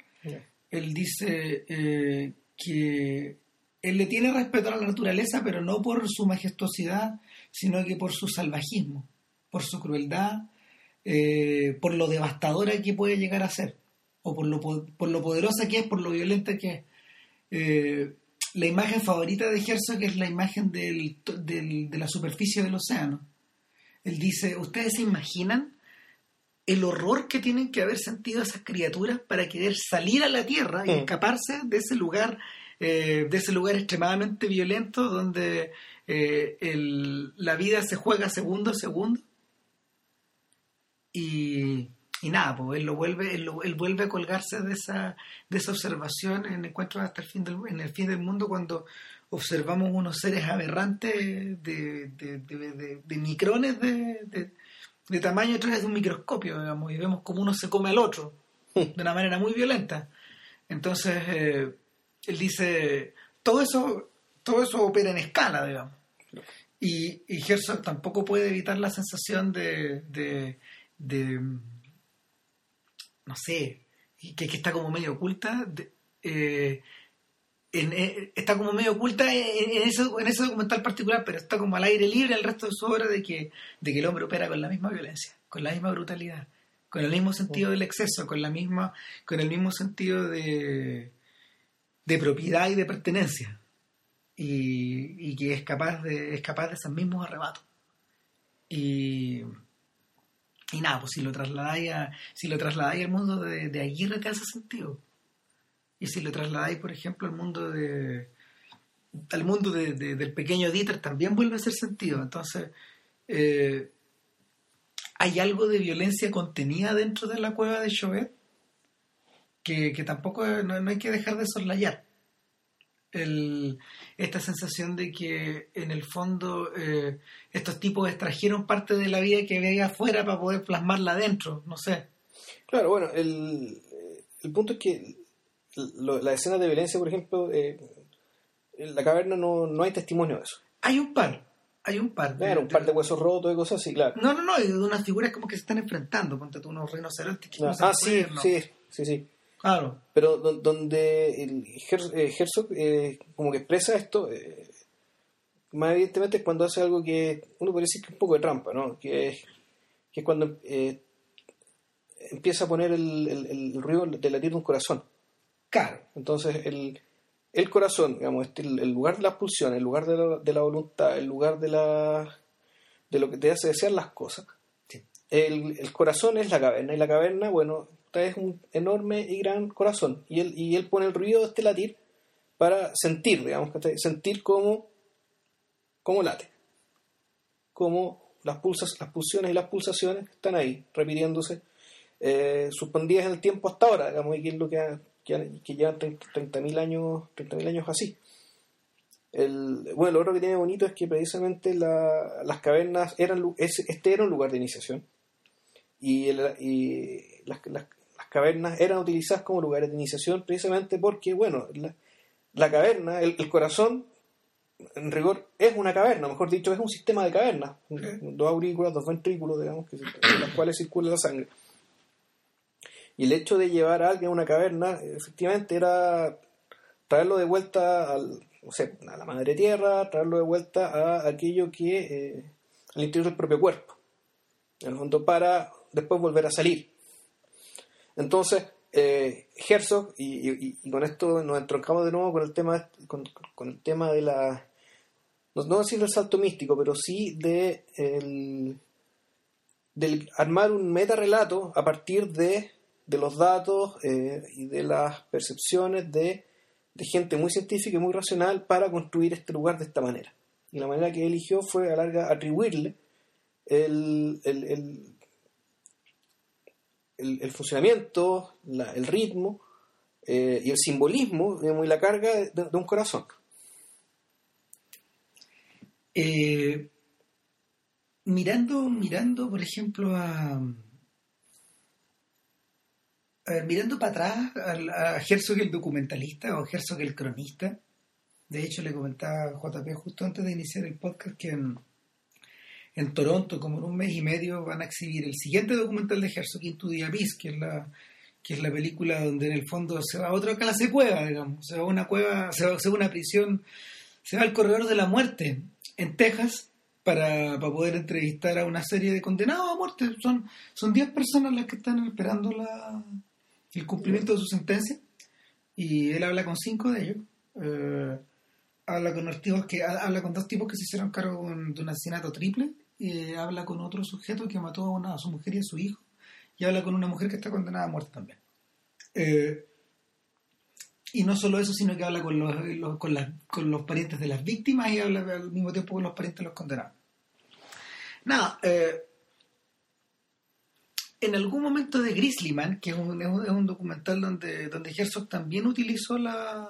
Él dice eh, que él le tiene respeto a la naturaleza, pero no por su majestuosidad, sino que por su salvajismo, por su crueldad, eh, por lo devastadora que puede llegar a ser o por lo, por lo poderosa que es, por lo violenta que es. Eh, la imagen favorita de Herzog es la imagen del, de la superficie del océano. Él dice, ¿ustedes se imaginan el horror que tienen que haber sentido esas criaturas para querer salir a la Tierra y escaparse de ese lugar, eh, de ese lugar extremadamente violento donde eh, la vida se juega segundo a segundo? Y y nada, pues él lo vuelve, él, vuelve a colgarse de esa, de esa observación en Encuentros hasta el fin del, en el fin del mundo cuando observamos unos seres aberrantes de, de, micrones de, tamaño a través de un microscopio, digamos, y vemos como uno se come al otro de una manera muy violenta. Entonces, eh, él dice, todo eso, todo eso opera en escala, digamos. Y, y Herzog tampoco puede evitar la sensación de, de, no sé, que, que está como medio oculta, eh, en, eh, está como medio oculta en, en ese documental particular, pero está como al aire libre el resto de su obra de que, de que el hombre opera con la misma violencia, con la misma brutalidad, con el mismo sentido del exceso, con la misma, con el mismo sentido de, de propiedad y de pertenencia. Y, y que es capaz de, es capaz de esos mismos arrebatos. Y, y nada, pues si lo trasladáis a, si lo trasladáis al mundo de, de Aguirre te hace sentido. Y si lo trasladáis, por ejemplo, al mundo de al mundo de, de, del pequeño Dieter también vuelve a hacer sentido. Entonces, eh, hay algo de violencia contenida dentro de la cueva de Chauvet que, que tampoco no, no, hay que dejar de soslayar. El, esta sensación de que en el fondo eh, estos tipos extrajeron parte de la vida que había afuera para poder plasmarla adentro, no sé. Claro, bueno, el, el punto es que lo, la escena de violencia, por ejemplo, eh, en la caverna no, no hay testimonio de eso. Hay un par, hay un par. Claro, un par de huesos rotos y cosas así, claro. No, no, no, y de unas figuras como que se están enfrentando, ponte tú unos rinocerontes que no, no se Ah, sí, sí, sí, sí. Claro. Pero do- donde el eh, Herzog eh, como que expresa esto, eh, más evidentemente es cuando hace algo que uno podría decir que es un poco de trampa, ¿no? Que es, que es cuando eh, empieza a poner el, el, el ruido de latir de un corazón. Claro. Entonces, el, el corazón, digamos, este, el, el lugar de las pulsiones, el lugar de la, de la voluntad, el lugar de, la, de lo que te hace desear las cosas. Sí. El, el corazón es la caverna, y la caverna, bueno, es un enorme y gran corazón. Y él, y él pone el ruido de este latir para sentir, digamos, sentir cómo, cómo late. Cómo las, pulsas, las pulsiones y las pulsaciones están ahí, repitiéndose, eh, suspendidas en el tiempo hasta ahora, digamos, y que es lo que, ha- que, llevan 30.000 años, 30.000 años así. El, bueno, lo otro que tiene bonito es que precisamente la- las cavernas eran, este era un lugar de iniciación y, las- las cavernas eran utilizadas como lugares de iniciación precisamente porque, bueno, la, la caverna, el, el corazón, en rigor, es una caverna, mejor dicho, es un sistema de cavernas, dos aurículas, dos ventrículos, digamos, que, en las cuales circula la sangre. Y el hecho de llevar a alguien a una caverna, efectivamente, era traerlo de vuelta al, a la madre tierra, traerlo de vuelta a aquello que, eh, al interior del propio cuerpo. En el fondo, para después volver a salir. Entonces, eh, Herzog, y, con esto nos entroncamos de nuevo con el tema, con, el tema de la, no, decir del salto místico, pero sí de el, del armar un metarrelato a partir de, de los datos eh, y de las percepciones de, de gente muy científica y muy racional para construir este lugar de esta manera. Y la manera que eligió fue a larga atribuirle el, el, el, el- funcionamiento, el ritmo eh, y el simbolismo digamos, y la carga de, un corazón. Eh, mirando, mirando, por ejemplo, a, a mirando para atrás a, Herzog el documentalista o Herzog el cronista. De hecho, le comentaba a JP justo antes de iniciar el podcast que en, en Toronto, como en un mes y medio, van a exhibir el siguiente documental de Herzog, Into the que es la que es la película donde en el fondo se va a otra clase de cueva, digamos, se va a una cueva, se va, a una prisión, se va al corredor de la muerte en Texas para, para poder entrevistar a una serie de condenados a muerte. Son son 10 personas las que están esperando la, el cumplimiento de su sentencia y él habla con cinco de ellos. Eh, habla con los tipos que habla con dos tipos que se hicieron cargo de un asesinato triple y habla con otro sujeto que mató a, una, su mujer y a su hijo y habla con una mujer que está condenada a muerte también. Eh, y no solo eso, sino que habla con los, con, las- con los parientes de las víctimas y habla al mismo tiempo con los parientes de los condenados. Nada, eh, en algún momento de Grizzlyman, que es un- es un documental donde, donde Herzog también utilizó la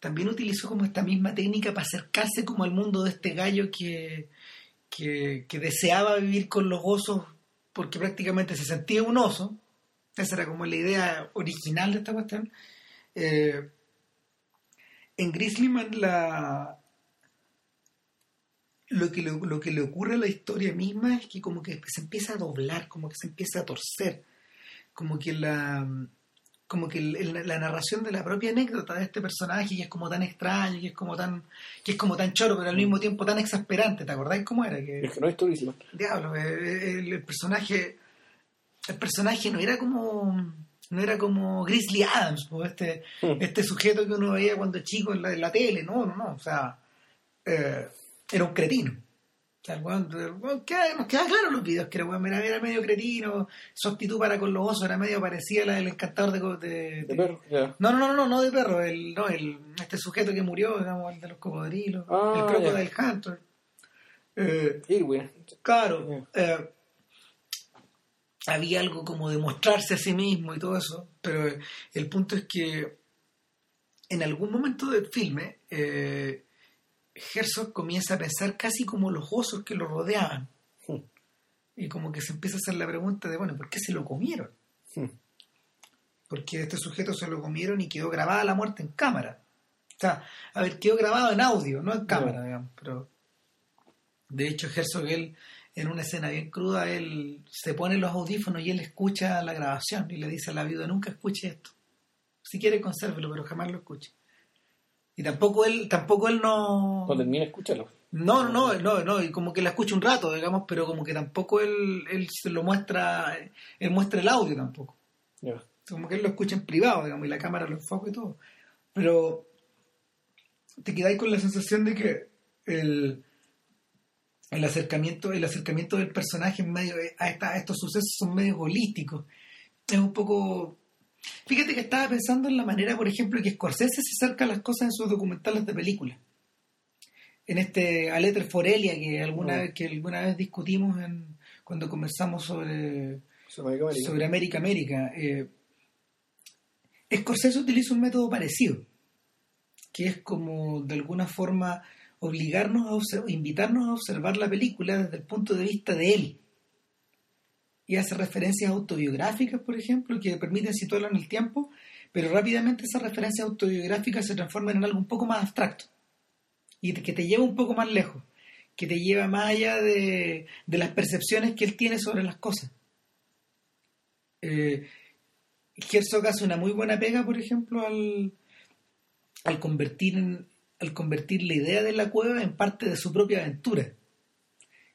también utilizó como esta misma técnica para acercarse como al mundo de este gallo que, que, deseaba vivir con los osos porque prácticamente se sentía un oso esa era como la idea original de esta cuestión. Eh, en Grizzlyman la lo que, lo, que le ocurre a la historia misma es que como que se empieza a doblar, como que se empieza a torcer, como que la como que la narración de la propia anécdota de este personaje que es como tan extraño, que es como tan que es como tan choro, pero al mismo tiempo tan exasperante, ¿te acordáis cómo era? Que, es que no es turísimo. Diablo, eh, eh, el, personaje el personaje no era como no era como Grizzly Adams, este, hmm. este sujeto que uno veía cuando chico en la, en la tele, no, no, no, o sea, eh, era un cretino. El weón, queda, nos queda claro los videos que era, weón, era, era, medio cretino, su actitud para con los osos era medio parecida a la del encantador de... De, de, perro, No, no, no, no, no de perro, el, no, el, este sujeto que murió, digamos, el de los cocodrilos, ah, el croco del Hunter. Eh, Irwin. Claro. Eh, había algo como de mostrarse a sí mismo y todo eso, pero el punto es que en algún momento del filme eh, Herzog comienza a pensar casi como los osos que lo rodeaban. Hmm. Y como que se empieza a hacer la pregunta de, bueno, ¿por qué se lo comieron? Hmm. Porque este sujeto se lo comieron y quedó grabada la muerte en cámara. O sea, a ver, quedó grabado en audio, no en cámara, digamos. Pero de hecho, Herzog, él, en una escena bien cruda, él se pone los audífonos y él escucha la grabación y le dice a la viuda, nunca escuche esto. Si quiere, consérvelo, pero jamás lo escuche. Y tampoco él, tampoco él no. No termina, escúchalo. No, no, no, no, y como que la escucha un rato, digamos, pero como que tampoco él, él se lo muestra, él muestra el audio tampoco. Como que él lo escucha en privado, digamos, y la cámara lo enfoca y todo. Pero te quedáis con la sensación de que el, el acercamiento, el acercamiento del personaje en medio a, a estos sucesos son medios holísticos. Es un poco Fíjate que estaba pensando en la manera, por ejemplo, que Scorsese se acerca a las cosas en sus documentales de película. En este A Letter Forelia que alguna, oh. vez, que alguna vez discutimos en, cuando conversamos sobre, sobre América América. Eh, Scorsese utiliza un método parecido, que es como de alguna forma obligarnos a invitarnos a observar la película desde el punto de vista de él y hace referencias autobiográficas, por ejemplo, que permiten situarlo en el tiempo, pero rápidamente esas referencias autobiográficas se transforman en algo un poco más abstracto y que te lleva un poco más lejos, que te lleva más allá de, las percepciones que él tiene sobre las cosas. Eh, Herzog hace una muy buena pega, por ejemplo, al, al, convertir al convertir la idea de la cueva en parte de su propia aventura.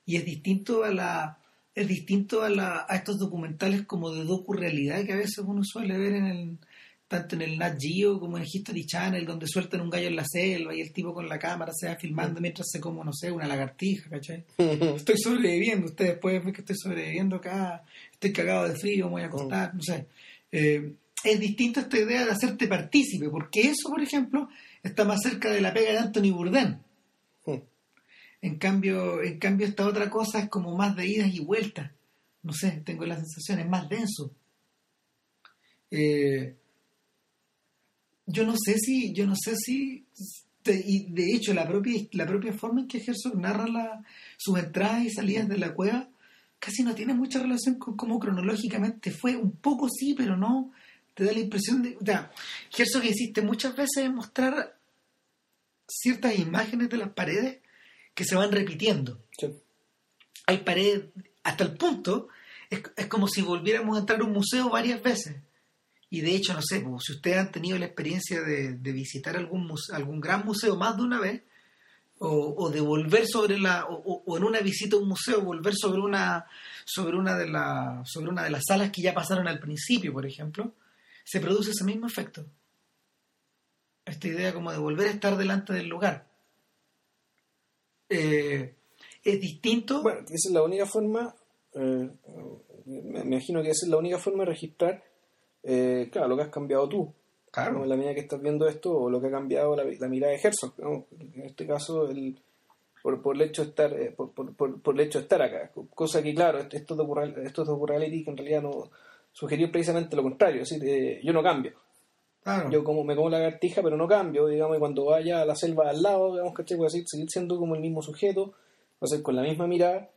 Y es distinto a la, es distinto a, la, a estos documentales como de docu-realidad que a veces uno suele ver en el, tanto en el Nat Geo como en History Channel, donde sueltan un gallo en la selva y el tipo con la cámara se va filmando mientras se como, no sé, una lagartija, ¿cachai? estoy sobreviviendo, ustedes pueden ver que estoy sobreviviendo acá, estoy cagado de frío, me voy a acostar, no sé. Eh, es distinto esta idea de hacerte partícipe, porque eso, por ejemplo, está más cerca de la pega de Anthony Bourdain en cambio, en cambio esta otra cosa es como más de idas y vueltas. No sé, tengo la sensación, es más denso. Eh, yo no sé si, yo no sé si, y de hecho la propia, la propia forma en que Herzog narra la, sus entradas y salidas de la cueva casi no tiene mucha relación con cómo cronológicamente fue, un poco sí, pero no, te da la impresión de, o sea, Herzog insiste muchas veces en mostrar ciertas imágenes de las paredes que se van repitiendo. Hay paredes, hasta el punto, es, como si volviéramos a entrar a un museo varias veces. Y de hecho, no sé, pues, si ustedes han tenido la experiencia de, visitar algún, algún gran museo más de una vez, o, de volver sobre la, o, en una visita a un museo, volver sobre una, sobre una de la, sobre una de las salas que ya pasaron al principio, por ejemplo, se produce ese mismo efecto. Esta idea como de volver a estar delante del lugar. Eh, es distinto. Bueno, esa es la única forma, eh, me, imagino que esa es la única forma de registrar, eh, claro, lo que has cambiado tú. Claro. En la medida que estás viendo esto, o lo que ha cambiado la, mirada de Herzog. En este caso, el, por, por, el hecho de estar, por, por, por, el hecho de estar acá. Cosa que, claro, esto de esto que en realidad no sugirió precisamente lo contrario. Es decir, yo no cambio. Yo como me como la lagartija, pero no cambio, digamos, y cuando vaya a la selva al lado, digamos, ¿cachai? Voy a seguir, siendo como el mismo sujeto, va a ser con la misma mirada,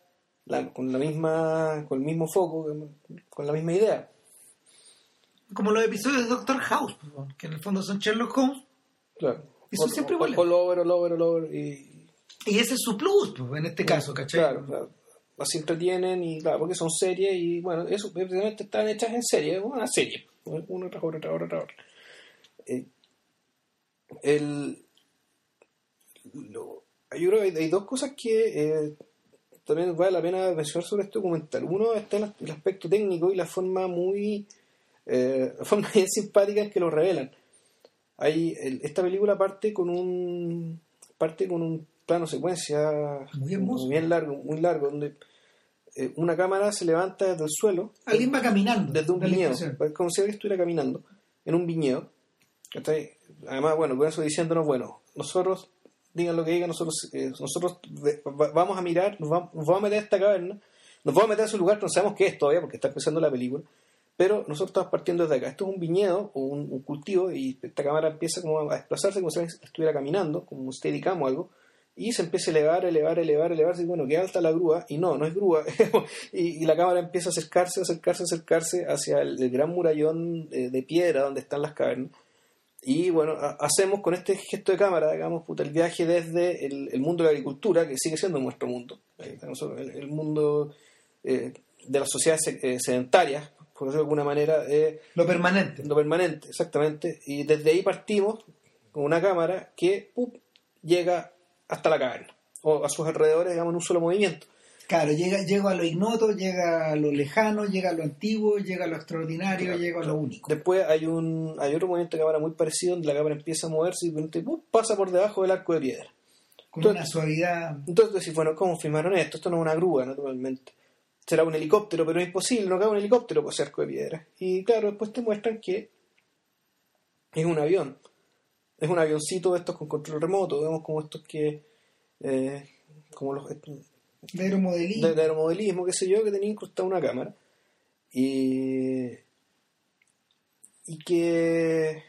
con la misma, con el mismo foco, con la misma idea. como los episodios de Doctor House, pues, que en el fondo son Sherlock Holmes. Claro. Y son siempre iguales. All over, all over, all over. Y, Y ese es su plus, pues, en este caso, ¿cachai? Claro, claro. Así entretienen y claro, porque son series y bueno, eso precisamente están hechas en serie, una serie, una tras otra, tras otra, tras otra. Eh, el, lo- yo creo que hay, hay dos cosas que eh, también vale la pena mencionar sobre este documental. Uno está el, el aspecto técnico y la forma muy eh, forma bien simpática en que lo revelan. Hay, el- esta película parte con un parte con un plano secuencia Muy hermoso. bien largo, muy largo, donde eh, una cámara se levanta desde el suelo, Alguien va caminando. desde un viñedo, impresión. como si alguien estuviera caminando en un viñedo. ¿Cachai? Además, bueno, con eso diciéndonos, bueno, nosotros, digan lo que digan, nosotros, eh, nosotros vamos a mirar, nos vamos, nos a meter a esta caverna, nos vamos a meter a su lugar no sabemos qué es todavía porque está empezando la película, pero nosotros estamos partiendo desde acá. Esto es un viñedo o un, cultivo y esta cámara empieza como a desplazarse como si estuviera caminando, como un steadicam o algo, y se empieza a elevar, elevar, elevar, elevarse, y bueno, qué alta la grúa, y no, no es grúa, y, la cámara empieza a acercarse, acercarse, acercarse hacia el, el gran murallón eh, de piedra donde están las cavernas. Y bueno, ha- hacemos con este gesto de cámara, digamos, puta, el viaje desde el, el mundo de la agricultura, que sigue siendo nuestro mundo, eh, el, el mundo eh, de las sociedades eh, sedentarias, por decirlo de alguna manera, eh, Lo permanente. lo permanente, exactamente. Y desde ahí partimos con una cámara que llega hasta la caverna, o a sus alrededores, digamos, en un solo movimiento. Claro, llega, llega a lo ignoto, llega a lo lejano, llega a lo antiguo, llega a lo extraordinario, Claro, llega a lo único. Después hay un hay otro movimiento de cámara muy parecido donde la cámara empieza a moverse y ¡pup! pasa por debajo del arco de piedra. Con Entonces- una suavidad. Entonces decís, bueno, ¿cómo filmaron esto? Esto no es una grúa, naturalmente. Será un helicóptero, pero es imposible, no cabe un helicóptero por ese arco de piedra. Y claro, después te muestran que es un avión. Es un avioncito de estos con control remoto, digamos, como estos que... eh, como los De aeromodelismo. de, de aeromodelismo, qué sé yo, que tenía incrustada una cámara. Y, y que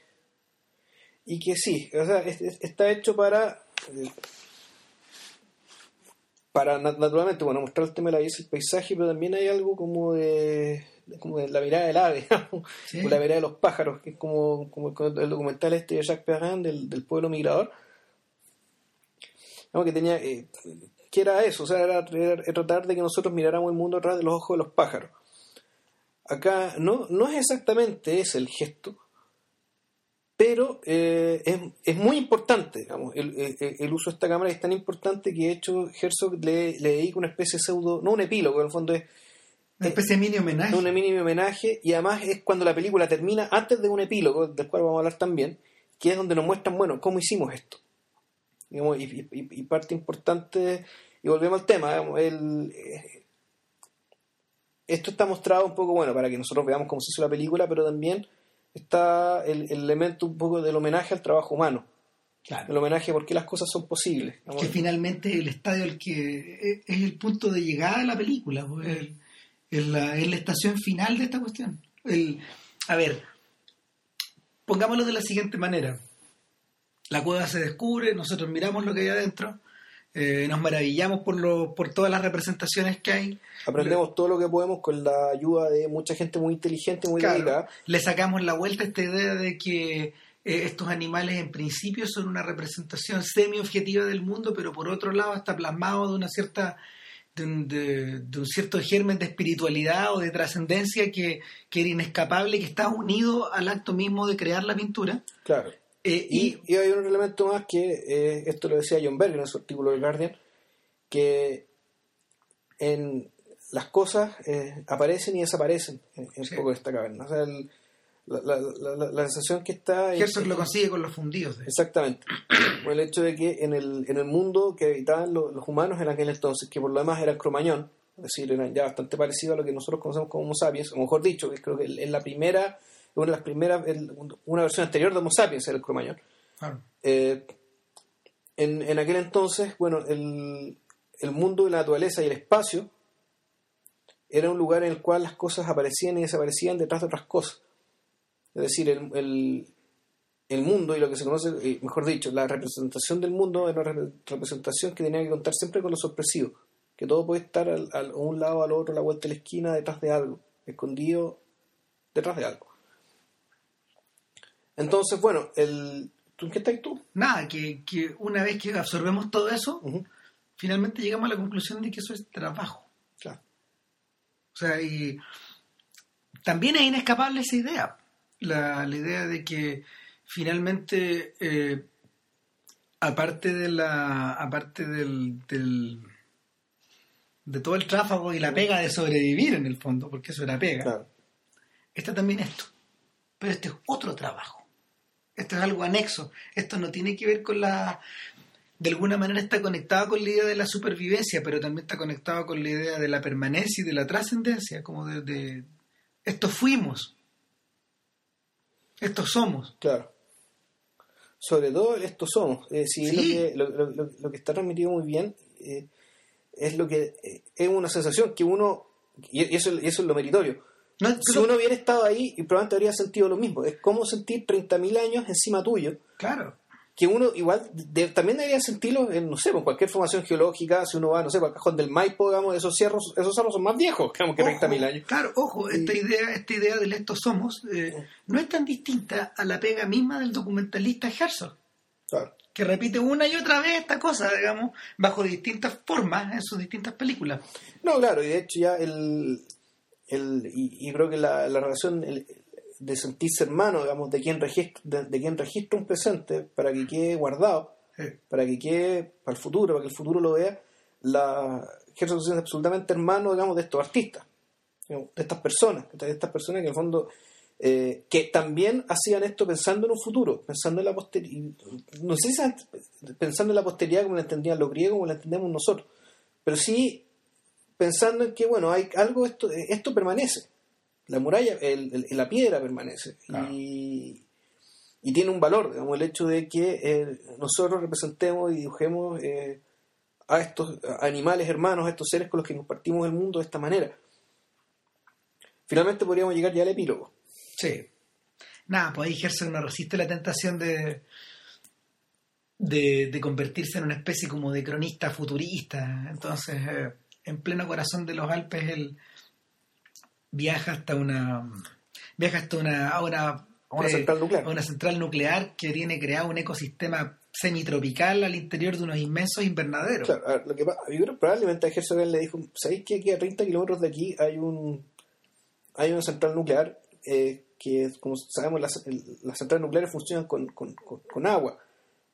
y que sí, o sea, es- es- está hecho para para na- naturalmente bueno mostrar el tema de la belleza del paisaje, pero también hay algo como de como de la mirada del ave, Sí. o la mirada de los pájaros, que es como, como el el documental este de Jacques Perrin del, del pueblo migrador, que tenía eh, que era eso, o sea, era, era tratar de que nosotros miráramos el mundo a través de los ojos de los pájaros. Acá no, no es exactamente ese el gesto, pero eh, es, es muy importante, digamos, el, el- el uso de esta cámara es tan importante que de hecho Herzog le, le dedica una especie de pseudo, no un epílogo, en el fondo es Una especie de mini homenaje. un mínimo homenaje y además es cuando la película termina antes de un epílogo, del cual vamos a hablar también, que es donde nos muestran, bueno, cómo hicimos esto. Digamos, y, y- y parte importante, y volvemos al tema, el, eh, esto está mostrado un poco, bueno, para que nosotros veamos cómo se hizo la película, pero también está el, el elemento un poco del homenaje al trabajo humano, Claro. el homenaje a por qué las cosas son posibles. digamos. que finalmente el estadio el que es- es el punto de llegada de la película pues, es, la, la estación final de esta cuestión el, a ver pongámoslo de la siguiente manera la cueva se descubre nosotros miramos lo que hay adentro eh, nos maravillamos por lo, por todas las representaciones que hay Aprendemos todo lo que podemos con la ayuda de mucha gente muy inteligente, muy Claro, dedicada. le sacamos la vuelta a esta idea de que eh, estos animales en principio son una representación semi-objetiva del mundo, pero por otro lado está plasmado de una cierta de un, de- de un cierto germen de espiritualidad o de trascendencia que, que era inescapable, que está unido al acto mismo de crear la pintura. Claro. Eh, Y, y hay un elemento más que, eh, esto lo decía John Berger en su artículo del Guardian, que en las cosas eh, aparecen y desaparecen en, en Sí. un poco de esta caverna. O sea, el- la, la- la- la- sensación que está... es- Herzog lo consigue con los fundidos. de- Exactamente. Por el hecho de que en el, en el mundo que habitaban lo- los humanos en aquel entonces, que por lo demás era el cromañón, es decir, eran ya bastante parecido a lo que nosotros conocemos como Homo sapiens, o mejor dicho, que creo que es la primera, una de las primeras, el- una versión anterior de Homo sapiens era el cromañón. Eh, en, en aquel entonces, bueno, el, el mundo y la naturaleza y el espacio era un lugar en el cual las cosas aparecían y desaparecían detrás de otras cosas. Es decir, el, el, el mundo y lo que se conoce, eh, mejor dicho, la representación del mundo era una repre- representación que tenía que contar siempre con lo sorpresivo, que todo puede estar al, al- a un lado, al otro, a la vuelta de la esquina, detrás de algo, escondido detrás de algo. Entonces, bueno, el, ¿tú qué estás tú? Nada, que, que una vez que absorbemos todo eso, finalmente llegamos a la conclusión de que eso es trabajo. Claro. O sea, y también es inescapable esa idea. La, la idea de que finalmente, eh, aparte de la. aparte del, del de todo el tráfago y la pega de sobrevivir en el fondo, porque eso era pega. Claro. Está también esto. Pero este es otro trabajo. Esto es algo anexo. Esto no tiene que ver con la... De alguna manera está conectado con la idea de la supervivencia, pero también está conectado con la idea de la permanencia y de la trascendencia, como de, de... Esto fuimos. Estos somos. Claro. Sobre todo estos somos. Es decir, Sí. lo, que, lo, lo- lo que está transmitido muy bien eh, es lo que eh, es una sensación que uno, y eso, y eso es lo meritorio, No, si pero- uno hubiera estado ahí y probablemente habría sentido lo mismo. Es como sentir 30.000 años encima tuyo, Claro. que uno igual de- también debería sentirlo en, no sé, en cualquier formación geológica, si uno va, no sé, el cajón del Maipo, digamos, esos cerros, esos cerros son más viejos, digamos, que Ojo, 30.000 años. Claro, ojo, esta idea, esta idea del estos somos eh, no es tan distinta a la pega misma del documentalista Herzog, Claro. que repite una y otra vez esta cosa, digamos, bajo distintas formas en sus distintas películas. No, claro, y de hecho ya el, el y, y creo que la, la relación el- de sentirse hermano, digamos, de quien registra, de, de quien registra un presente para que quede guardado, para que quede para el futuro, para que el futuro lo vea, la Herzog es absolutamente hermano, digamos, de estos artistas, digamos, de estas personas, de estas personas que en el fondo eh, que también hacían esto pensando en un futuro, pensando en la posteridad, no sé si pensando en la posteridad como la entendían los griegos, como la entendemos nosotros, pero sí pensando en que, bueno, hay algo, esto, esto permanece. La muralla, el- el- la piedra permanece. Claro. Y, y tiene un valor, digamos, el hecho de que eh, nosotros representemos y dibujemos eh, a estos animales hermanos, a estos seres con los que compartimos el mundo de esta manera. Finalmente podríamos llegar ya al epílogo. Sí. Nada, pues ahí Herzog no resiste la tentación de, de, de convertirse en una especie como de cronista futurista. Entonces, eh, en pleno corazón de los Alpes, él viaja hasta una viaja hasta una, a una, A una eh, central nuclear. a una central nuclear que tiene creado un ecosistema semitropical al interior de unos inmensos invernaderos. Claro, a ver, lo que yo creo que probablemente a Herzog le dijo, ¿sabéis que aquí a 30 kilómetros de aquí hay un hay una central nuclear eh, que, como sabemos, las, centrales nucleares funcionan con, con- con- con agua,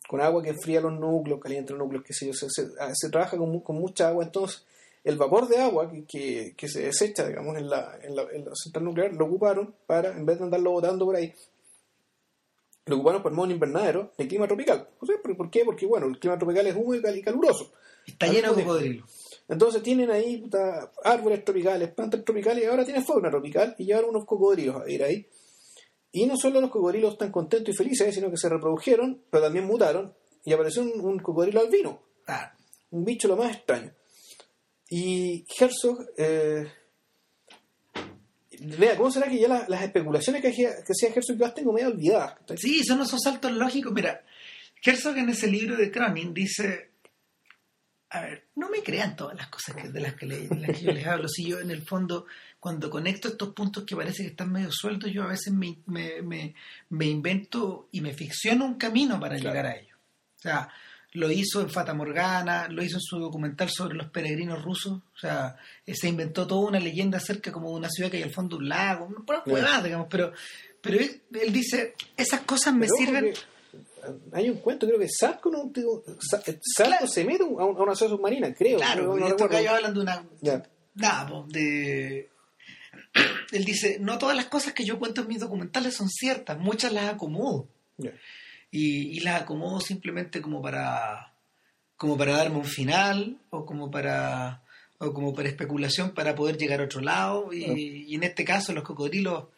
con agua que enfría los núcleos, calienta los núcleos, qué sé yo, se, se- se trabaja con, con mucha agua, entonces el vapor de agua que, que- que se desecha, digamos, en la, en, la, en la central nuclear, lo ocuparon para, en vez de andarlo botando por ahí, lo ocuparon para armar un invernadero de clima tropical. O sea, ¿Por qué? Porque, bueno, el clima tropical es húmedo y cal- y caluroso. Está lleno de cocodrilos. Entonces tienen ahí puta, árboles tropicales, plantas tropicales y ahora tienen fauna tropical y llevaron unos cocodrilos a ir ahí. Y no solo los cocodrilos están contentos y felices, sino que se reprodujeron, pero también mutaron y apareció un, un cocodrilo albino, Ah, un bicho lo más extraño. Y Herzog, eh, vea, ¿cómo será que ya la- las especulaciones que hacía, que hacía Herzog yo las tengo medio olvidadas? Sí, son esos saltos lógicos. Mira, Herzog en ese libro de Cronin dice, a ver, no me crean todas las cosas que- de las que, le- de las que yo les hablo. Si yo en el fondo, cuando conecto estos puntos que parece que están medio sueltos, yo a veces me, me, me- me invento y me ficciono un camino para Claro. llegar a ello. O sea, lo hizo en Fata Morgana, lo hizo en su documental sobre los peregrinos rusos. O sea, eh, se inventó toda una leyenda acerca como de una ciudad que hay al fondo de un lago, una Claro. huevada, digamos, pero, pero él, él dice, esas cosas me Pero sirven... que, eh, hay un cuento, creo que Sarko, no, Sarko Claro. se mete a un- a una ciudad submarina, creo. Claro, no, porque no estos recuerdo. gallos hablan de una. Nada, de. Él dice: No todas las cosas que yo cuento en mis documentales son ciertas, muchas las acomodo. Y, y las acomodo simplemente como para. como para darme un final, o como para. o como para especulación para poder llegar a otro lado. Y, en este caso los cocodrilos.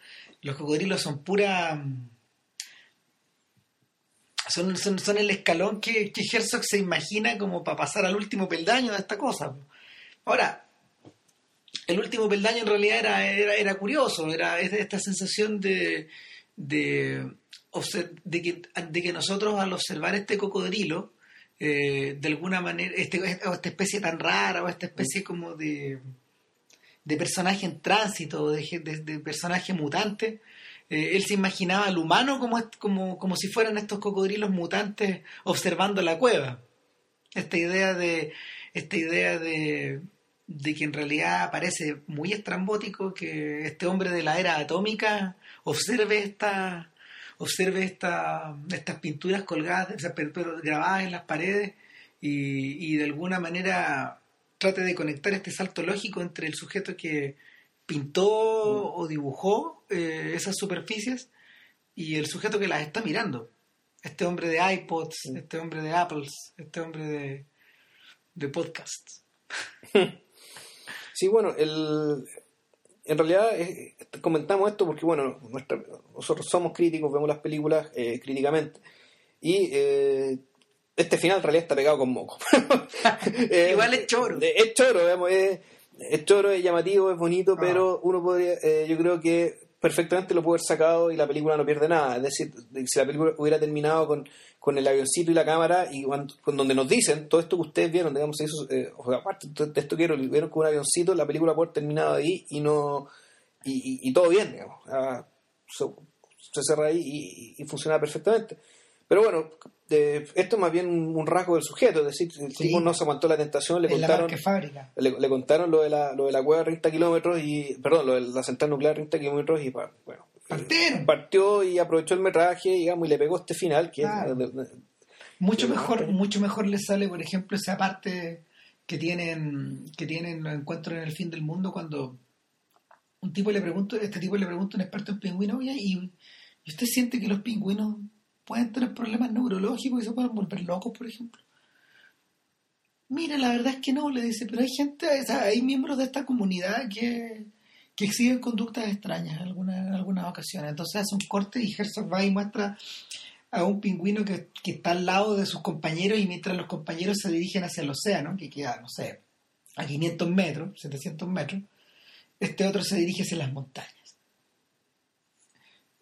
Los cocodrilos son pura. Son, son, son el escalón que, que Herzog se imagina como para pasar al último peldaño de esta cosa. Ahora, el último peldaño en realidad era, era, era curioso, era esta sensación de, de, que, nosotros al observar este cocodrilo, eh, de alguna manera, este, esta especie tan rara, o esta especie como de, de personaje en tránsito, de- de personaje mutante, eh, él se imaginaba al humano como, como, como si fueran estos cocodrilos mutantes observando la cueva. Esta idea de, esta idea de, de que en realidad parece muy estrambótico que este hombre de la era atómica observe esta observe esta, estas pinturas colgadas, grabadas en las paredes y, y de alguna manera trate de conectar este salto lógico entre el sujeto que pintó o dibujó eh, esas superficies y el sujeto que las está mirando. Este hombre de iPods, este hombre de Apples, este hombre de, de podcasts. Sí, bueno, el, en realidad eh, comentamos esto porque, bueno, nosotros somos críticos, vemos las películas eh, críticamente. Y este final en realidad está pegado con moco. Igual es choro. Es choro, digamos, es, es choro, es llamativo, es bonito, ah. pero uno podría, eh, yo creo que perfectamente lo puede haber sacado y la película no pierde nada. Es decir, si la película hubiera terminado con, con el avioncito y la cámara y con donde nos dicen todo esto que ustedes vieron, digamos, eh, aparte de esto quiero, vieron con un avioncito, la película puede haber terminado ahí y no y, y, todo bien, digamos. Ah, se cerra ahí y, y funciona perfectamente. Pero bueno, esto es más bien un rasgo del sujeto, es decir, el tipo no se aguantó la tentación, le contaron, le, le, contaron lo de la, lo de la cueva de 30 kilómetros y, perdón, lo de la central nuclear de 30 kilómetros y bueno, eh, partió y aprovechó el metraje, digamos, y le pegó este final que mucho mejor, mucho mejor le sale, por ejemplo, esa parte que tienen, que tienen los encuentros en el fin del mundo cuando un tipo le pregunta, este tipo le pregunta a un experto en pingüinos, y, y usted siente que los pingüinos pueden tener problemas neurológicos y se pueden volver locos, por ejemplo. Mira, la verdad es que no, le dice, pero hay gente, hay miembros de esta comunidad que, que exhiben conductas extrañas en algunas, algunas ocasiones. Entonces hace un corte y Herzog va y muestra a un pingüino que, que, está al lado de sus compañeros y mientras los compañeros se dirigen hacia el océano, que queda, no sé, a 500 metros, 700 metros, este otro se dirige hacia las montañas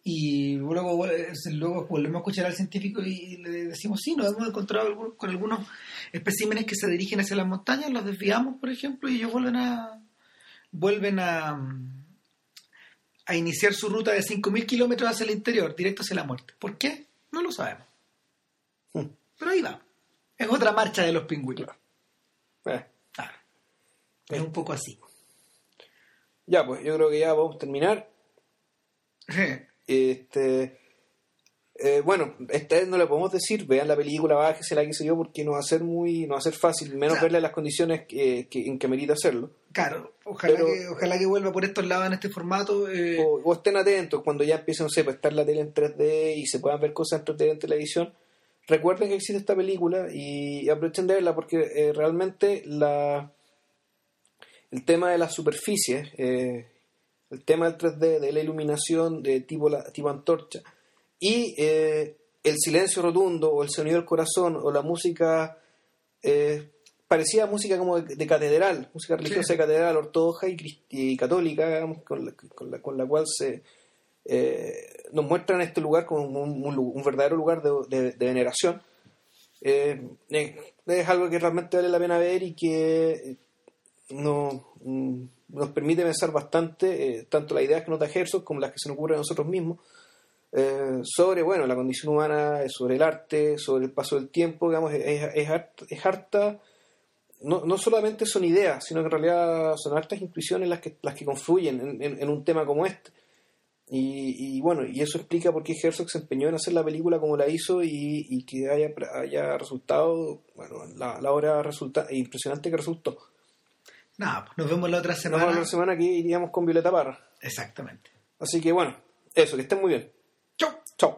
y luego, luego volvemos a escuchar al científico y le decimos, sí, nos hemos encontrado con algunos especímenes que se dirigen hacia las montañas, los desviamos, por ejemplo, y ellos vuelven a vuelven a, a iniciar su ruta de 5.000 kilómetros hacia el interior, directo hacia la muerte. ¿Por qué? No lo sabemos. Hmm. Pero ahí va. Es otra marcha de los pingüinos. Eh. Es un poco así. Ya, pues yo creo que ya vamos a terminar. Este, eh, bueno, esta vez no le podemos decir, vean la película, bájese la que sé yo, porque no va a ser muy, no va a ser fácil, menos verla en las condiciones que, en que merita hacerlo. Claro, ojalá, que, ojalá que vuelva por estos lados en este formato. Eh. O, estén atentos cuando ya empiecen, no sé, pues, estar la tele en 3D y se puedan ver cosas en 3D en televisión. Recuerden que existe esta película y aprovechen de verla porque eh, realmente la el tema de las superficies el tema del 3D, de la iluminación de tipo, la, tipo antorcha, y eh, el silencio rotundo, o el sonido del corazón, o la música, eh, parecía música como de, catedral, música religiosa de catedral, ortodoxa y, católica, con, la, con, la, cual se eh, nos muestran este lugar como un, verdadero lugar de, veneración. es algo que realmente vale la pena ver y que no mm, nos permite pensar bastante, eh, tanto las ideas que nota Herzog como las que se nos ocurren a nosotros mismos, eh, sobre bueno, la condición humana, sobre el arte, sobre el paso del tiempo, digamos, es, es, harta, no, no, solamente son ideas, sino que en realidad son hartas intuiciones las que, las que confluyen en, un tema como este. Y, bueno, y eso explica por qué Herzog se empeñó en hacer la película como la hizo y, que haya, haya resultado, bueno, la, la obra resulta, impresionante que resultó. Nada, pues, nos vemos la otra semana. Nos vemos la otra semana que iríamos con Violeta Parra. Exactamente. Así que bueno, eso, que estén muy bien. Chau. Chau.